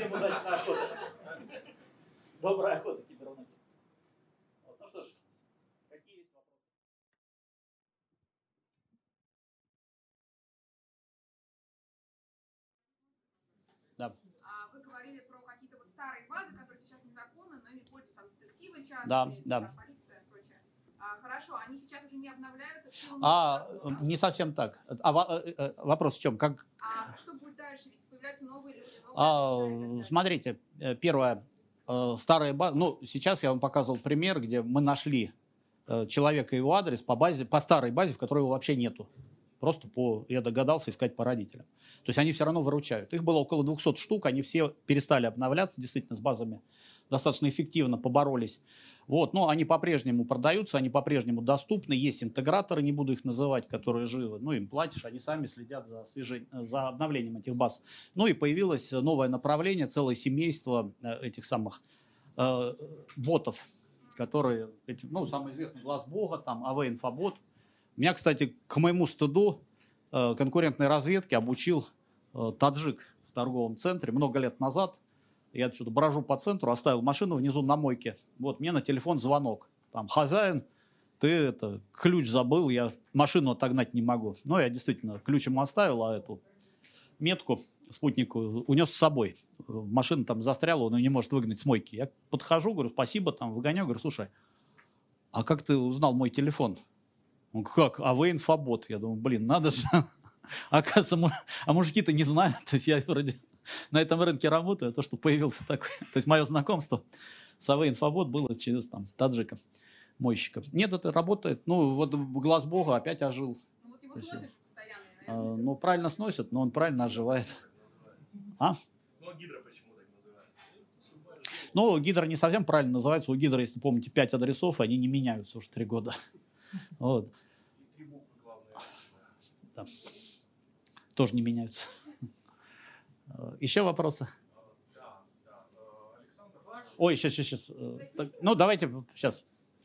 Всем удачной охоты. Доброй охоты, кибернетики. Вот, ну что ж, какие есть вопросы? Да. А вы говорили про какие-то вот старые базы, которые сейчас незаконны, но ими пользуются там детективы частные, да, да. полиция и прочее. А, хорошо, они сейчас уже не обновляются? А, не совсем так. А, э, э, вопрос в чем? Как... А что будет дальше? Новые люди. Новые а, смотрите, э, первое, э, старая база, ну, сейчас я вам показывал пример, где мы нашли э, человека и его адрес по базе, по старой базе, в которой его вообще нету. Просто по, я догадался искать по родителям. То есть они все равно выручают. Их было около 200 штук, они все перестали обновляться действительно с базами достаточно эффективно поборолись. Вот, но они по-прежнему продаются, они по-прежнему доступны. Есть интеграторы, не буду их называть, которые живы. Ну, им платишь, они сами следят за, свежень... за обновлением этих баз. Ну и появилось новое направление, целое семейство э, этих самых э, ботов, которые, эти, ну, самый известный глаз Бога, там, АВ Инфобот. Меня, кстати, к моему стыду э, конкурентной разведки обучил э, таджик в торговом центре много лет назад. Я отсюда брожу по центру, оставил машину внизу на мойке. Вот мне на телефон звонок. Там, хозяин, ты это, ключ забыл, я машину отогнать не могу. Ну, я действительно ключ ему оставил, а эту метку спутнику унес с собой. Машина там застряла, он ее не может выгнать с мойки. Я подхожу, говорю, спасибо, там выгоняю, говорю, слушай, а как ты узнал мой телефон? Он как? А вы инфобот. Я думаю, блин, надо же. [LAUGHS] Оказывается, а мужики-то не знают. То есть я вроде на этом рынке работаю, а то, что появился такой. [LAUGHS] То есть мое знакомство с АВ Инфобот было через там таджика, мойщика. Нет, это работает. Ну, вот глаз бога опять ожил. Ну, вот его сносишь постоянно. А, ну, правильно сносят, но он правильно оживает. А? Ну, гидро почему так называют? Ну, гидро не совсем правильно называется. У гидро, если помните, 5 адресов, они не меняются уже 3 года. [LAUGHS] Вот. И три буквы главное. Да. Тоже не меняются. Еще вопросы? Да, да. Э, Александр, ваш Ой, сейчас, сейчас, сейчас. Ну, давайте сейчас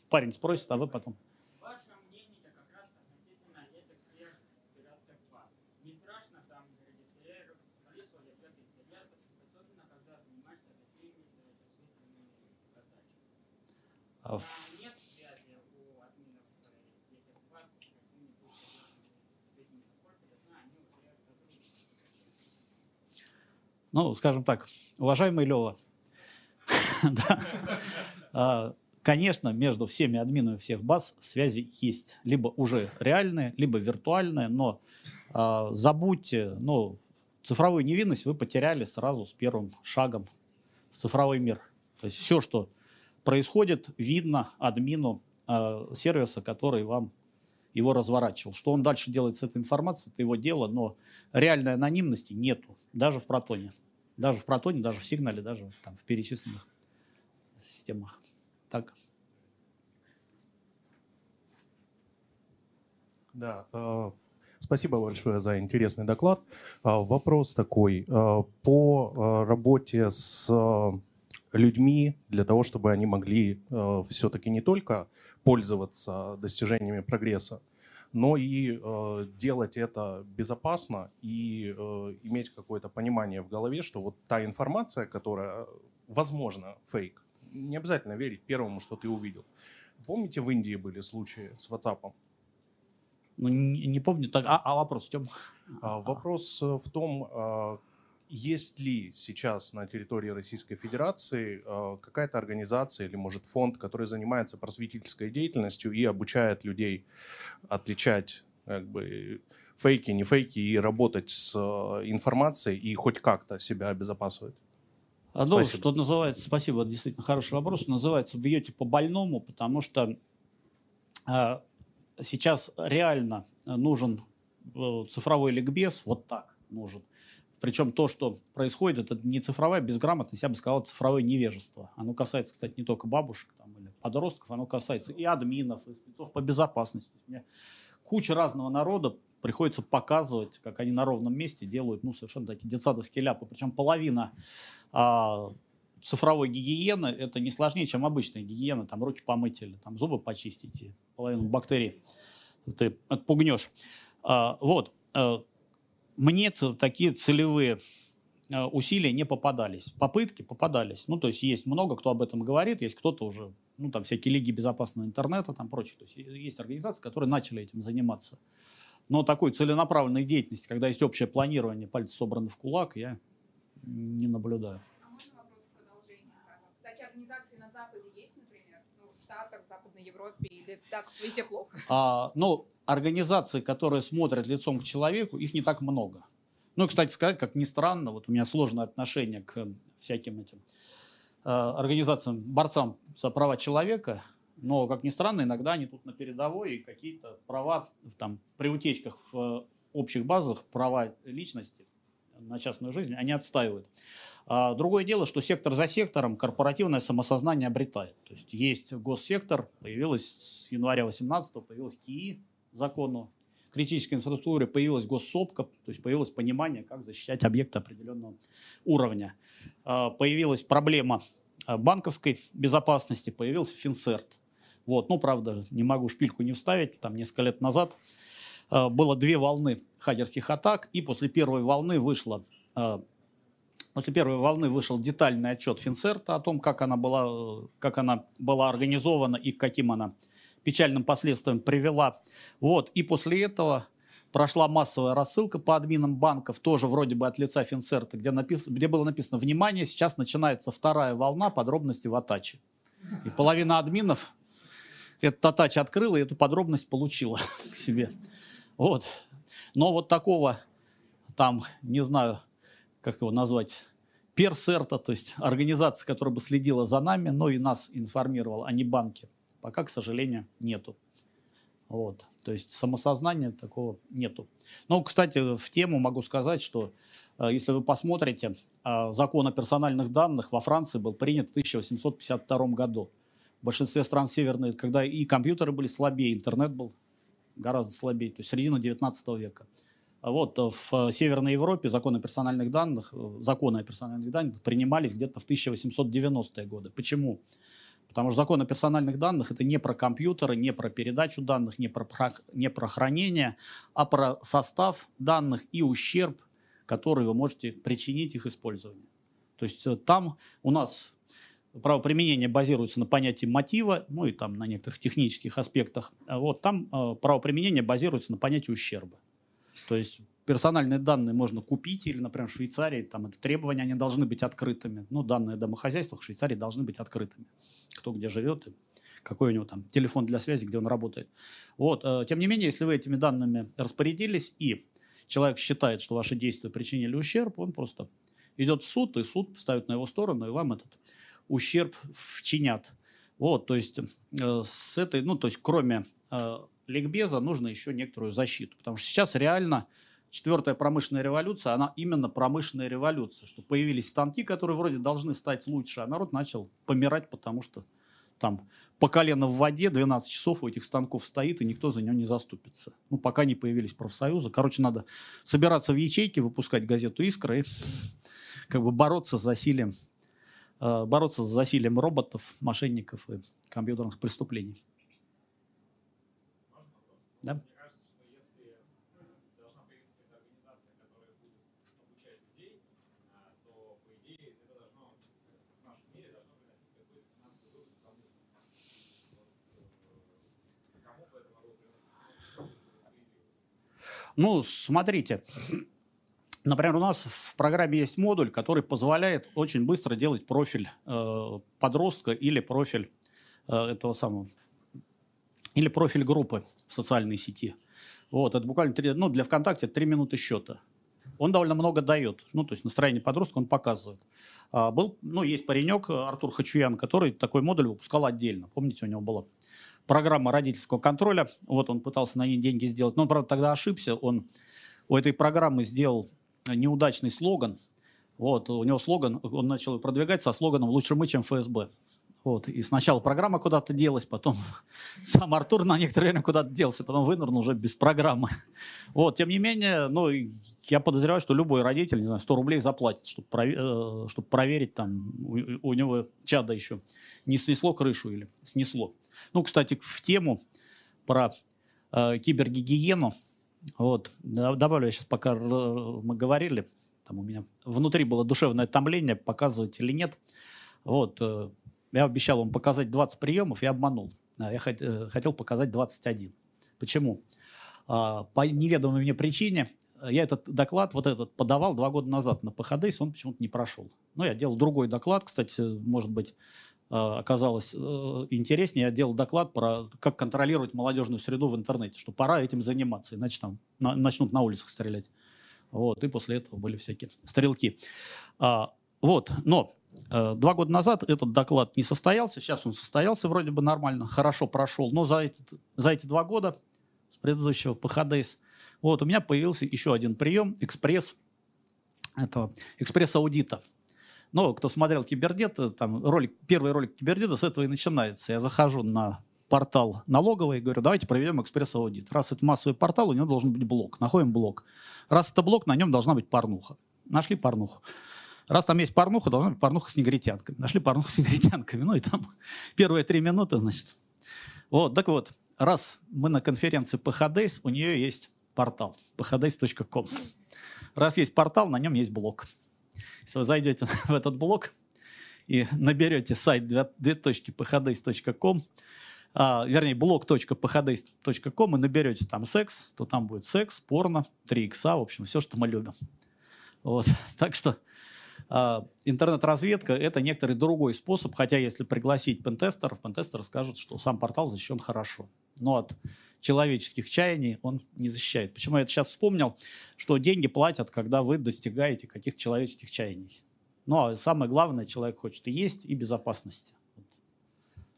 парень спросит, а вы потом. Ваше мнение как раз относительно этих всех пиратских баз. Не страшно там регистрировать, количество конфликт интересов, особенно когда занимаешься такими э, чувствительными задачами. А, Там в- нет связи у админов э, этих баз с какими-нибудь серьезными людьми. Насколько я знаю, они уже сотрудничают. Ну, скажем так, уважаемый Лева, [LAUGHS] а, конечно, между всеми админами всех баз связи есть. Либо уже реальные, либо виртуальные, но а, забудьте, ну, цифровую невинность вы потеряли сразу с первым шагом в цифровой мир. То есть все, что происходит, видно админу а, сервиса, который вам его разворачивал. Что он дальше делает с этой информацией, это его дело, но реальной анонимности нету, даже в протоне. Даже в протоне, даже в сигнале, даже там, в перечисленных системах. Так. Да, э, спасибо большое за интересный доклад. А, Вопрос такой. э, По э, работе с э, людьми, для того, чтобы они могли все-таки не только пользоваться достижениями прогресса, но и э, делать это безопасно и э, иметь какое-то понимание в голове, что вот та информация, которая, возможно, фейк, не обязательно верить первому, что ты увидел. Помните, в Индии были случаи с WhatsApp? Ну, не, не помню. Так, а, а вопрос в чем? А, Вопрос в том, а, есть ли сейчас на территории Российской Федерации а, какая-то организация или, может, фонд, который занимается просветительской деятельностью и обучает людей отличать как бы, фейки, не фейки и работать с а, информацией и хоть как-то себя обезопасивать? А, Ну, Спасибо. что называется, спасибо, действительно хороший вопрос. Называется «Бьете по больному», потому что а, сейчас реально нужен э, цифровой ликбез, вот так нужен. Причем то, что происходит, это не цифровая безграмотность, я бы сказал, цифровое невежество. Оно касается, кстати, не только бабушек там, или подростков, оно касается и админов, и спецов по безопасности. Мне куча разного народа приходится показывать, как они на ровном месте делают, ну, совершенно такие детсадовские ляпы. Причем половина а, цифровой гигиены это не сложнее, чем обычная гигиена, там руки помыть или там зубы почистить, и половину бактерий ты отпугнешь. А, вот. а, мне такие целевые а, усилия не попадались. Попытки попадались. Ну, то есть есть много кто об этом говорит, есть кто-то уже, ну, там всякие лиги безопасного интернета, там прочее. То есть есть организации, которые начали этим заниматься. Но такой целенаправленной деятельности, когда есть общее планирование, пальцы собраны в кулак, я не наблюдаю. А можно вопрос в продолжение? Такие организации на Западе есть, например? Ну, в Штатах, в Западной Европе или так везде плохо? А, ну, организации, которые смотрят лицом к человеку, их не так много. Ну, и, кстати сказать, как ни странно, вот у меня сложное отношение к всяким этим э, организациям, борцам за права человека, но, как ни странно, иногда они тут на передовой, и какие-то права там, при утечках в э, общих базах, права личности на частную жизнь, они отстаивают. А другое дело, что сектор за сектором корпоративное самосознание обретает. То есть есть госсектор, появилась с января 18 появилась КИИ закону, критической инфраструктуре появилась госсопка, то есть появилось понимание, как защищать объекты определенного уровня. А, появилась проблема а, банковской безопасности, появился Финцерт. Вот, ну, правда, не могу шпильку не вставить, там несколько лет назад а, было две волны хакерских атак, и после первой волны вышло После первой волны вышел детальный отчет Финцерта о том, как она была, как она была организована и каким она печальным последствиям привела. Вот. И после этого прошла массовая рассылка по админам банков, тоже вроде бы от лица Финцерта, где, напис... где было написано «Внимание, сейчас начинается вторая волна подробностей в Атаче». И половина админов этот Атач открыла и эту подробность получила [LAUGHS] к себе. Вот. Но вот такого там, не знаю, как его назвать, персерта, то есть организация, которая бы следила за нами, но и нас информировала, а не банки, пока, к сожалению, нету. Вот. То есть самосознания такого нету. Ну, кстати, в тему могу сказать, что э, если вы посмотрите, э, закон о персональных данных во Франции был принят в 1852 году. В большинстве стран северной, когда и компьютеры были слабее, интернет был гораздо слабее, то есть середина 19 века. Вот э, в Северной Европе законы персональных данных, законы о персональных данных принимались где-то в 1890-е годы. Почему? Потому что закон о персональных данных это не про компьютеры, не про передачу данных, не про, не про хранение, а про состав данных и ущерб, который вы можете причинить их использованию. То есть э, там у нас правоприменение базируется на понятии мотива, ну и там на некоторых технических аспектах. А вот там э, правоприменение базируется на понятии ущерба. То есть персональные данные можно купить, или, например, в Швейцарии, там это требования, они должны быть открытыми. Ну, данные домохозяйства в Швейцарии должны быть открытыми. Кто где живет, какой у него там телефон для связи, где он работает. Вот. Э, тем не менее, если вы этими данными распорядились, и человек считает, что ваши действия причинили ущерб, он просто идет в суд, и суд ставит на его сторону, и вам этот ущерб вчинят. Вот, то есть э, с этой, ну, то есть кроме э, ликбеза нужно еще некоторую защиту. Потому что сейчас реально четвертая промышленная революция, она именно промышленная революция. Что появились станки, которые вроде должны стать лучше, а народ начал помирать, потому что там по колено в воде 12 часов у этих станков стоит, и никто за него не заступится. Ну, пока не появились профсоюзы. Короче, надо собираться в ячейки, выпускать газету «Искра» и как бы бороться с засилием, э, бороться с засилием роботов, мошенников и компьютерных преступлений. Да? Мне кажется, что если должна появиться какая-то организация, которая будет обучать людей, а, то, по идее, это должно в нашем мире должно приносить какой-то финансовый выход кому э, Кому поэтому Ну, смотрите, Например, у нас в программе есть модуль, который позволяет очень быстро делать профиль э, подростка или профиль э, этого самого или профиль группы в социальной сети. Вот, это буквально 3, ну, для ВКонтакте 3 минуты счета. Он довольно много дает. Ну, то есть настроение подростка он показывает. А, был, ну, есть паренек Артур Хачуян, который такой модуль выпускал отдельно. Помните, у него была программа родительского контроля. Вот он пытался на ней деньги сделать. Но он, правда, тогда ошибся. Он у этой программы сделал неудачный слоган. Вот, у него слоган, он начал продвигать со слоганом «Лучше мы, чем ФСБ». Вот. И сначала программа куда-то делась, потом [LAUGHS] сам Артур на некоторое время куда-то делся, потом вынырнул уже без программы. [LAUGHS] Вот. Тем не менее, ну, я подозреваю, что любой родитель, не знаю, 100 рублей заплатит, чтобы, провер... Э, чтобы проверить, там, у, у него чада еще не снесло крышу или снесло. Ну, кстати, в тему про э, кибергигиену, вот, добавлю, я сейчас пока мы говорили, там у меня внутри было душевное томление, показывать или нет. Вот, э, я обещал вам показать 20 приемов и обманул. А, я э, хотел показать 21. Почему? А, по неведомой мне причине э, я этот доклад, вот этот, подавал два года назад на ПХДС, он почему-то не прошел. Но я делал другой доклад, кстати, может быть, э, оказалось интереснее. Я делал доклад про как контролировать молодежную среду в интернете, что пора этим заниматься, иначе там начнут на улицах стрелять. Вот, и после этого были всякие стрелки. А, вот, но Э, два года назад этот доклад не состоялся, сейчас он состоялся вроде бы нормально, хорошо прошел, но за, этот, за эти два года с предыдущего ПХДС вот, у меня появился еще один прием, экспресс этого экспресс-аудита. Но кто смотрел Кибердет, э, там ролик, первый ролик Кибердета с этого и начинается. Я захожу на портал налоговый и говорю, давайте проведем экспресс-аудит. Раз это массовый портал, у него должен быть блок. Находим блок. Раз это блок, на нем должна быть порнуха. Нашли порнуху. Раз там есть порнуха, должна быть порнуха с негритянками. Нашли порнуху с негритянками. Ну и там [LAUGHS] первые три минуты, значит. Вот, так вот, раз мы на конференции PHDays, у нее есть портал phdays.com. Раз есть портал, на нем есть блок. Если вы зайдете [LAUGHS] в этот блок и наберете сайт две.phdays.com, а, вернее, blog.phdays.com и наберете там секс, то там будет секс, порно, 3 икса, в общем, все, что мы любим. Вот. [LAUGHS] Так что интернет-разведка – это некоторый другой способ, хотя если пригласить пентестеров, пентестеры скажут, что сам портал защищен хорошо. Но от человеческих чаяний он не защищает. Почему я это сейчас вспомнил? Что деньги платят, когда вы достигаете каких-то человеческих чаяний. Ну, а самое главное, человек хочет и есть, и безопасности.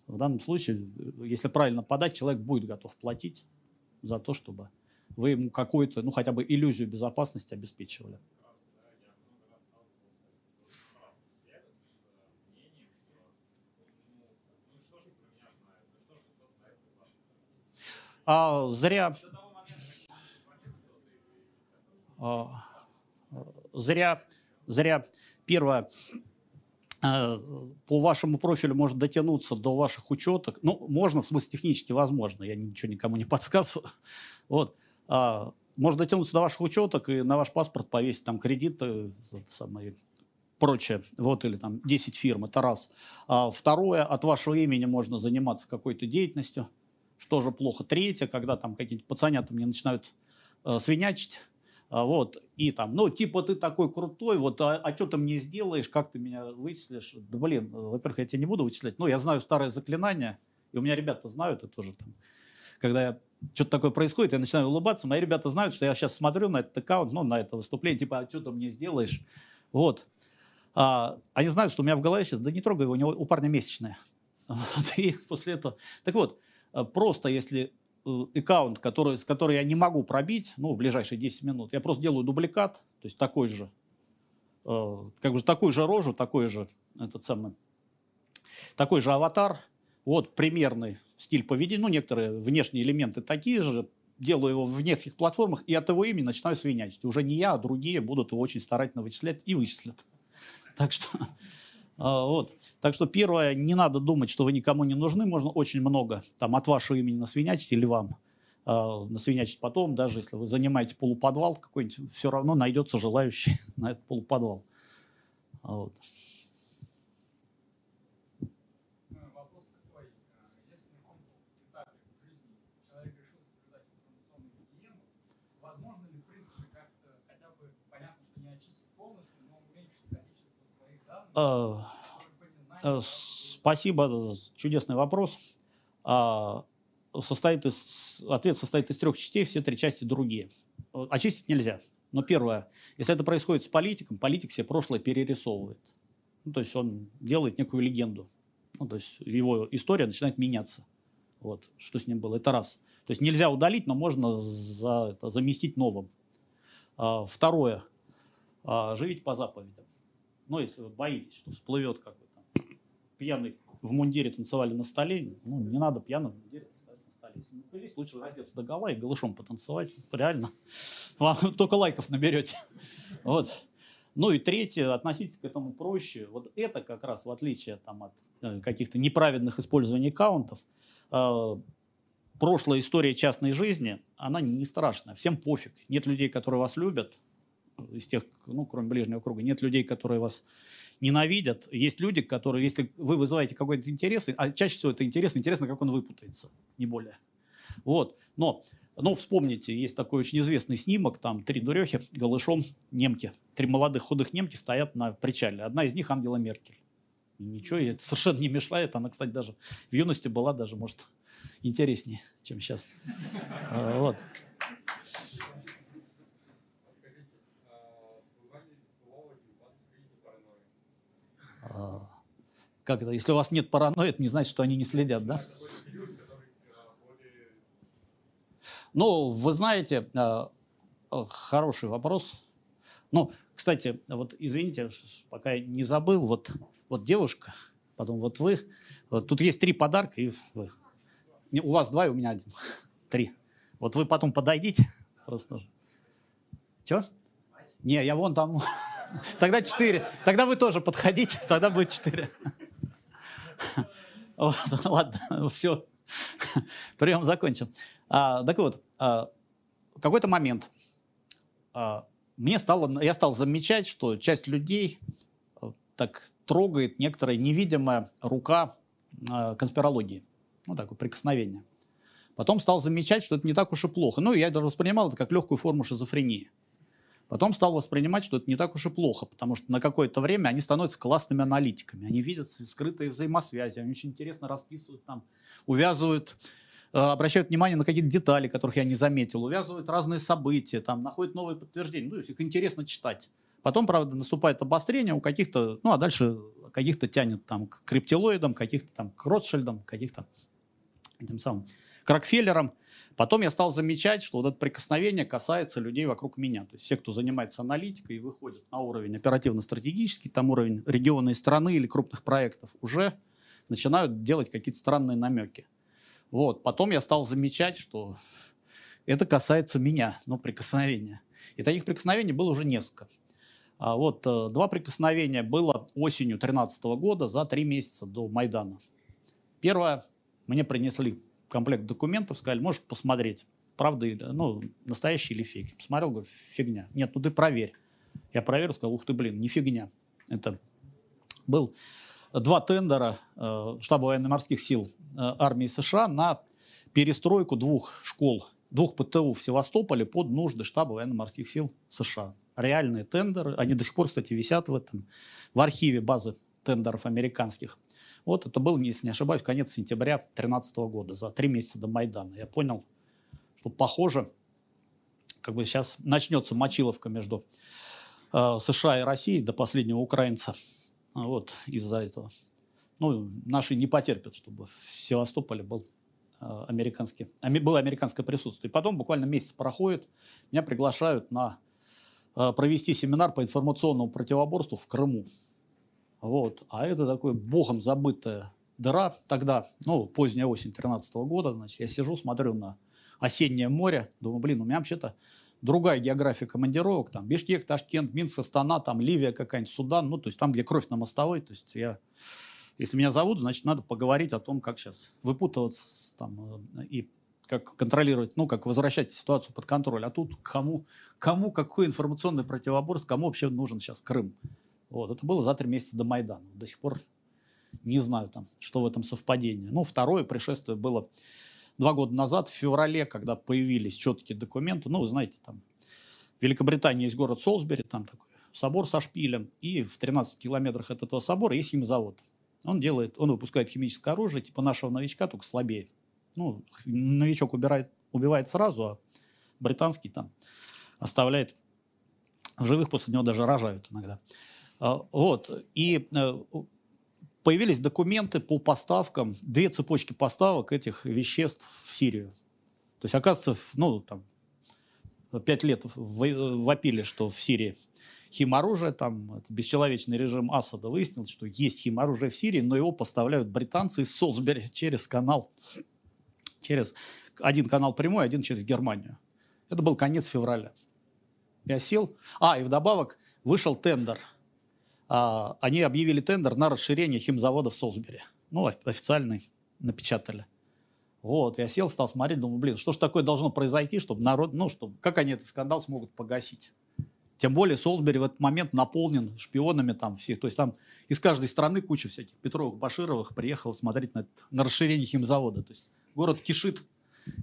В данном случае, если правильно подать, человек будет готов платить за то, чтобы вы ему какую-то, ну, хотя бы иллюзию безопасности обеспечивали. А, зря, а, зря, зря. Первое, а, по вашему профилю может дотянуться до ваших учеток. Ну, можно, в смысле технически возможно, я ничего никому не [LAUGHS] подсказываю. Вот. А, может дотянуться до ваших учеток и на ваш паспорт повесить там кредиты, самые прочее, вот, или там 10 фирм, это раз. А второе, от вашего имени можно заниматься какой-то деятельностью, что же плохо. Третье, когда там какие-то пацанята мне начинают э, свинячить, э, вот, и там, ну, типа, ты такой крутой, вот, а, а что ты мне сделаешь, как ты меня вычислишь? Да, блин, э, во-первых, я тебя не буду вычислять, но я знаю старое заклинание, и у меня ребята знают, и тоже там, когда что-то такое происходит, я начинаю улыбаться, мои ребята знают, что я сейчас смотрю на этот аккаунт, ну, на это выступление, типа, а что ты мне сделаешь? Вот. А, они знают, что у меня в голове сейчас, да не трогай его, у него у парня месячная. [LAUGHS] И после этого... Так вот, просто если э, аккаунт, который, с который я не могу пробить, ну, в ближайшие 10 минут, я просто делаю дубликат, то есть такой же, э, как бы такую же рожу, такой же, этот самый, такой же аватар, вот примерный стиль поведения, ну, некоторые внешние элементы такие же, делаю его в нескольких платформах, и от его имени начинаю свинячить. Уже не я, а другие будут его очень старательно вычислять и вычислят. Так что вот. Так что первое, не надо думать, что вы никому не нужны, можно очень много там, от вашего имени насвинячить или вам э, насвинячить потом, даже если вы занимаете полуподвал какой-нибудь, все равно найдется желающий [LAUGHS] на этот полуподвал. А, вот. Спасибо, чудесный вопрос. А, состоит из, ответ состоит из трех частей, все три части другие. Очистить нельзя. Но первое, если это происходит с политиком, политик себе прошлое перерисовывает. Ну, то есть он делает некую легенду. Ну, то есть его история начинает меняться. Вот, что с ним было. Это раз. То есть нельзя удалить, но можно за, это, заместить новым. А, второе. А, живите по заповедям. Но если вы боитесь, что всплывет какой-то пьяный в мундире танцевали на столе, ну, не надо пьяным в мундире танцевать на столе. Если напились, лучше раздеться до гола и голышом потанцевать. Реально. [LAUGHS] Вам только лайков наберете. [LAUGHS] Вот. Ну и третье, относитесь к этому проще. Вот это как раз, в отличие там, от э, каких-то неправедных использований аккаунтов, э, прошлая история частной жизни, она не страшная. Всем пофиг. Нет людей, которые вас любят, из тех, ну, кроме ближнего круга, нет людей, которые вас ненавидят. Есть люди, которые, если вы вызываете какой-то интерес, а чаще всего это интерес, интересно, как он выпутается, не более. Вот. Но, ну, вспомните, есть такой очень известный снимок, там три дурехи голышом немки. Три молодых худых немки стоят на причале. Одна из них Ангела Меркель. Ничего, это совершенно не мешает. Она, кстати, даже в юности была даже, может, интереснее, чем сейчас. А, вот. Как это? Если у вас нет паранойи, это не значит, что они не следят, да? Ну, вы знаете, а, хороший вопрос. Ну, кстати, вот извините, пока я не забыл, вот, вот девушка, потом вот вы. Вот тут есть три подарка, и вы. У вас два, и у меня один. [LAUGHS] Три. Вот вы потом подойдите. [LAUGHS] Просто. Че? Не, я вон там. [LAUGHS] Тогда четыре. Тогда вы тоже подходите, тогда будет четыре. Ладно, все. Прием закончен. А, так вот, а, в какой-то момент а, мне стало, я стал замечать, что часть людей а, так трогает некоторая невидимая рука конспирологии. Ну, такое прикосновение. Потом стал замечать, что это не так уж и плохо. Ну, я даже воспринимал это как легкую форму шизофрении. Потом стал воспринимать, что это не так уж и плохо, потому что на какое-то время они становятся классными аналитиками. Они видят скрытые взаимосвязи, они очень интересно расписывают там, увязывают, э, обращают внимание на какие-то детали, которых я не заметил, увязывают разные события, там, находят новые подтверждения. Ну, их интересно читать. Потом, правда, наступает обострение у каких-то, ну, а дальше каких-то тянет там к криптилоидам, каких-то там к Ротшильдам, каких-то этим самым к Рокфеллерам. Потом я стал замечать, что вот это прикосновение касается людей вокруг меня. То есть все, кто занимается аналитикой и выходит на уровень оперативно-стратегический, там уровень региона и страны или крупных проектов, уже начинают делать какие-то странные намеки. Вот. Потом я стал замечать, что это касается меня, но прикосновения. И таких прикосновений было уже несколько. А вот э, два прикосновения было осенью 2013 года за три месяца до Майдана. Первое, мне принесли комплект документов, сказали, можешь посмотреть, правда, ну, настоящий или фейк. Посмотрел, говорю, фигня. Нет, ну ты проверь. Я проверил, сказал, ух ты, блин, не фигня. Это был два тендера э, штаба военно-морских сил э, армии США на перестройку двух школ, двух ПТУ в Севастополе под нужды штаба военно-морских сил США. Реальные тендеры, они до сих пор, кстати, висят в этом, в архиве базы тендеров американских. Вот это был, если не ошибаюсь, конец сентября 2013 года, за три месяца до Майдана. Я понял, что похоже, как бы сейчас начнется мочиловка между э, США и Россией до последнего украинца. Вот из-за этого. Ну, наши не потерпят, чтобы в Севастополе был э, американский, было американское присутствие. И потом буквально месяц проходит, меня приглашают на э, провести семинар по информационному противоборству в Крыму. Вот. А это такой богом забытая дыра тогда, ну, поздняя осень 13 года, значит, я сижу, смотрю на осеннее море, думаю, блин, у меня вообще-то другая география командировок, там, Бишкек, Ташкент, Минск, Астана, там, Ливия какая-нибудь, Судан, ну, то есть там, где кровь на мостовой, то есть я, если меня зовут, значит, надо поговорить о том, как сейчас выпутываться там, э, и как контролировать, ну, как возвращать ситуацию под контроль. А тут кому, кому какой информационный противоборство, кому вообще нужен сейчас Крым? Вот, это было за три месяца до Майдана. До сих пор не знаю, там, что в этом совпадение. Ну, второе пришествие было два года назад, в феврале, когда появились четкие документы. Ну, вы знаете, там в Великобритании есть город Солсбери, там такой собор со шпилем, и в 13 километрах от этого собора есть химзавод. Он делает, он выпускает химическое оружие, типа нашего новичка, только слабее. Ну, новичок убирает, убивает сразу, а британский там оставляет в живых, после него даже рожают иногда. А, вот. И э, появились документы по поставкам, две цепочки поставок этих веществ в Сирию. То есть, оказывается, ну, там, пять лет вопили, что в Сирии химоружие, там, бесчеловечный режим Асада выяснил, что есть химоружие в Сирии, но его поставляют британцы из Солсбери через канал, через один канал прямой, один через Германию. Это был конец февраля. Я сел, а, и вдобавок вышел тендер – они объявили тендер на расширение химзавода в Солсбери. Ну, официальный напечатали. Вот, я сел, стал смотреть, думаю, блин, что ж такое должно произойти, чтобы народ, ну, чтобы, как они этот скандал смогут погасить? Тем более Солсбери в этот момент наполнен шпионами там всех. То есть там из каждой страны куча всяких Петровых, Башировых приехала смотреть на, это, на расширение химзавода. То есть город кишит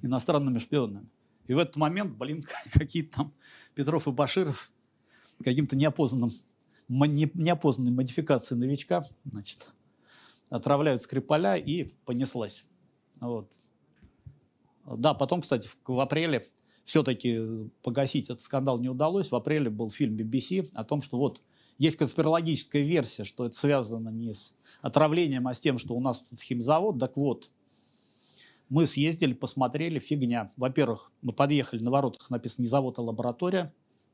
иностранными шпионами. И в этот момент, блин, [LAUGHS] какие-то там Петров и Баширов каким-то неопознанным неопознанной модификации новичка, значит, отравляют Скрипаля и понеслась. Вот. Да, потом, кстати, в, в апреле все-таки погасить этот скандал не удалось. В апреле был фильм BBC о том, что вот есть конспирологическая версия, что это связано не с отравлением, а с тем, что у нас тут химзавод. Так вот, мы съездили, посмотрели, фигня. Во-первых, мы подъехали, на воротах написано не завод, а лаборатория.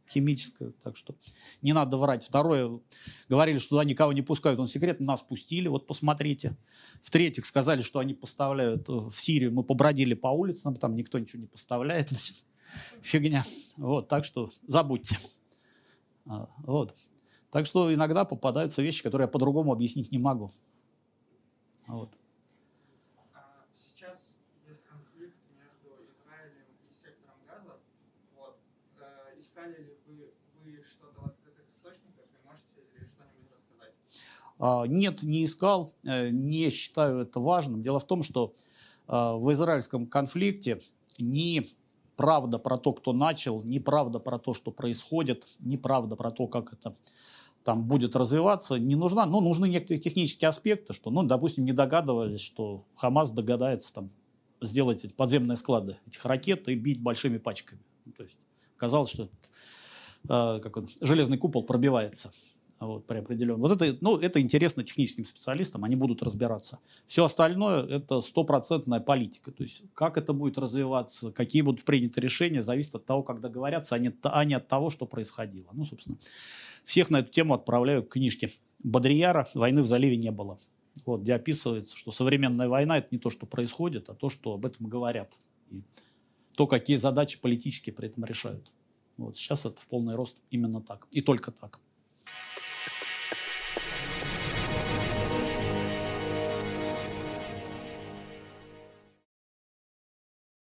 Химическое, так что не надо врать. Второе, говорили, что туда никого не пускают, он секрет, нас пустили, вот посмотрите. В-третьих, сказали, что они поставляют э, в Сирию, мы побродили по улицам, там никто ничего не поставляет, [LAUGHS] значит, фигня. Вот, так что забудьте. А, Вот. Так что иногда попадаются вещи, которые я по-другому объяснить не могу. Вот. А Сейчас есть конфликт между Израилем и сектором Газа. Вот. Э, Искали ли вы, вы что-то в открытых источниках и можете ли что-нибудь рассказать? А, Нет, не искал, э, не считаю это важным. Дело в том, что а, в израильском конфликте ни правда про то, кто начал, ни правда про то, что происходит, ни правда про то, как это там будет развиваться, не нужна. Ну, нужны некоторые технические аспекты, что, ну, допустим, не догадывались, что Хамас догадается там сделать эти подземные склады этих ракет и бить большими пачками. То есть казалось, что э, как он, железный купол пробивается вот, при определенном. Вот это, ну, это интересно техническим специалистам, они будут разбираться. Все остальное – это стопроцентная политика. То есть как это будет развиваться, какие будут приняты решения, зависит от того, как договорятся, а не, а не от того, что происходило. Ну, собственно, всех на эту тему отправляю к книжке Бодрияра «Войны в заливе не было». Вот, где описывается, что современная война – это не то, что происходит, а то, что об этом говорят. И то, какие задачи политические при этом решают. Вот, сейчас это в полный рост именно так. И только так.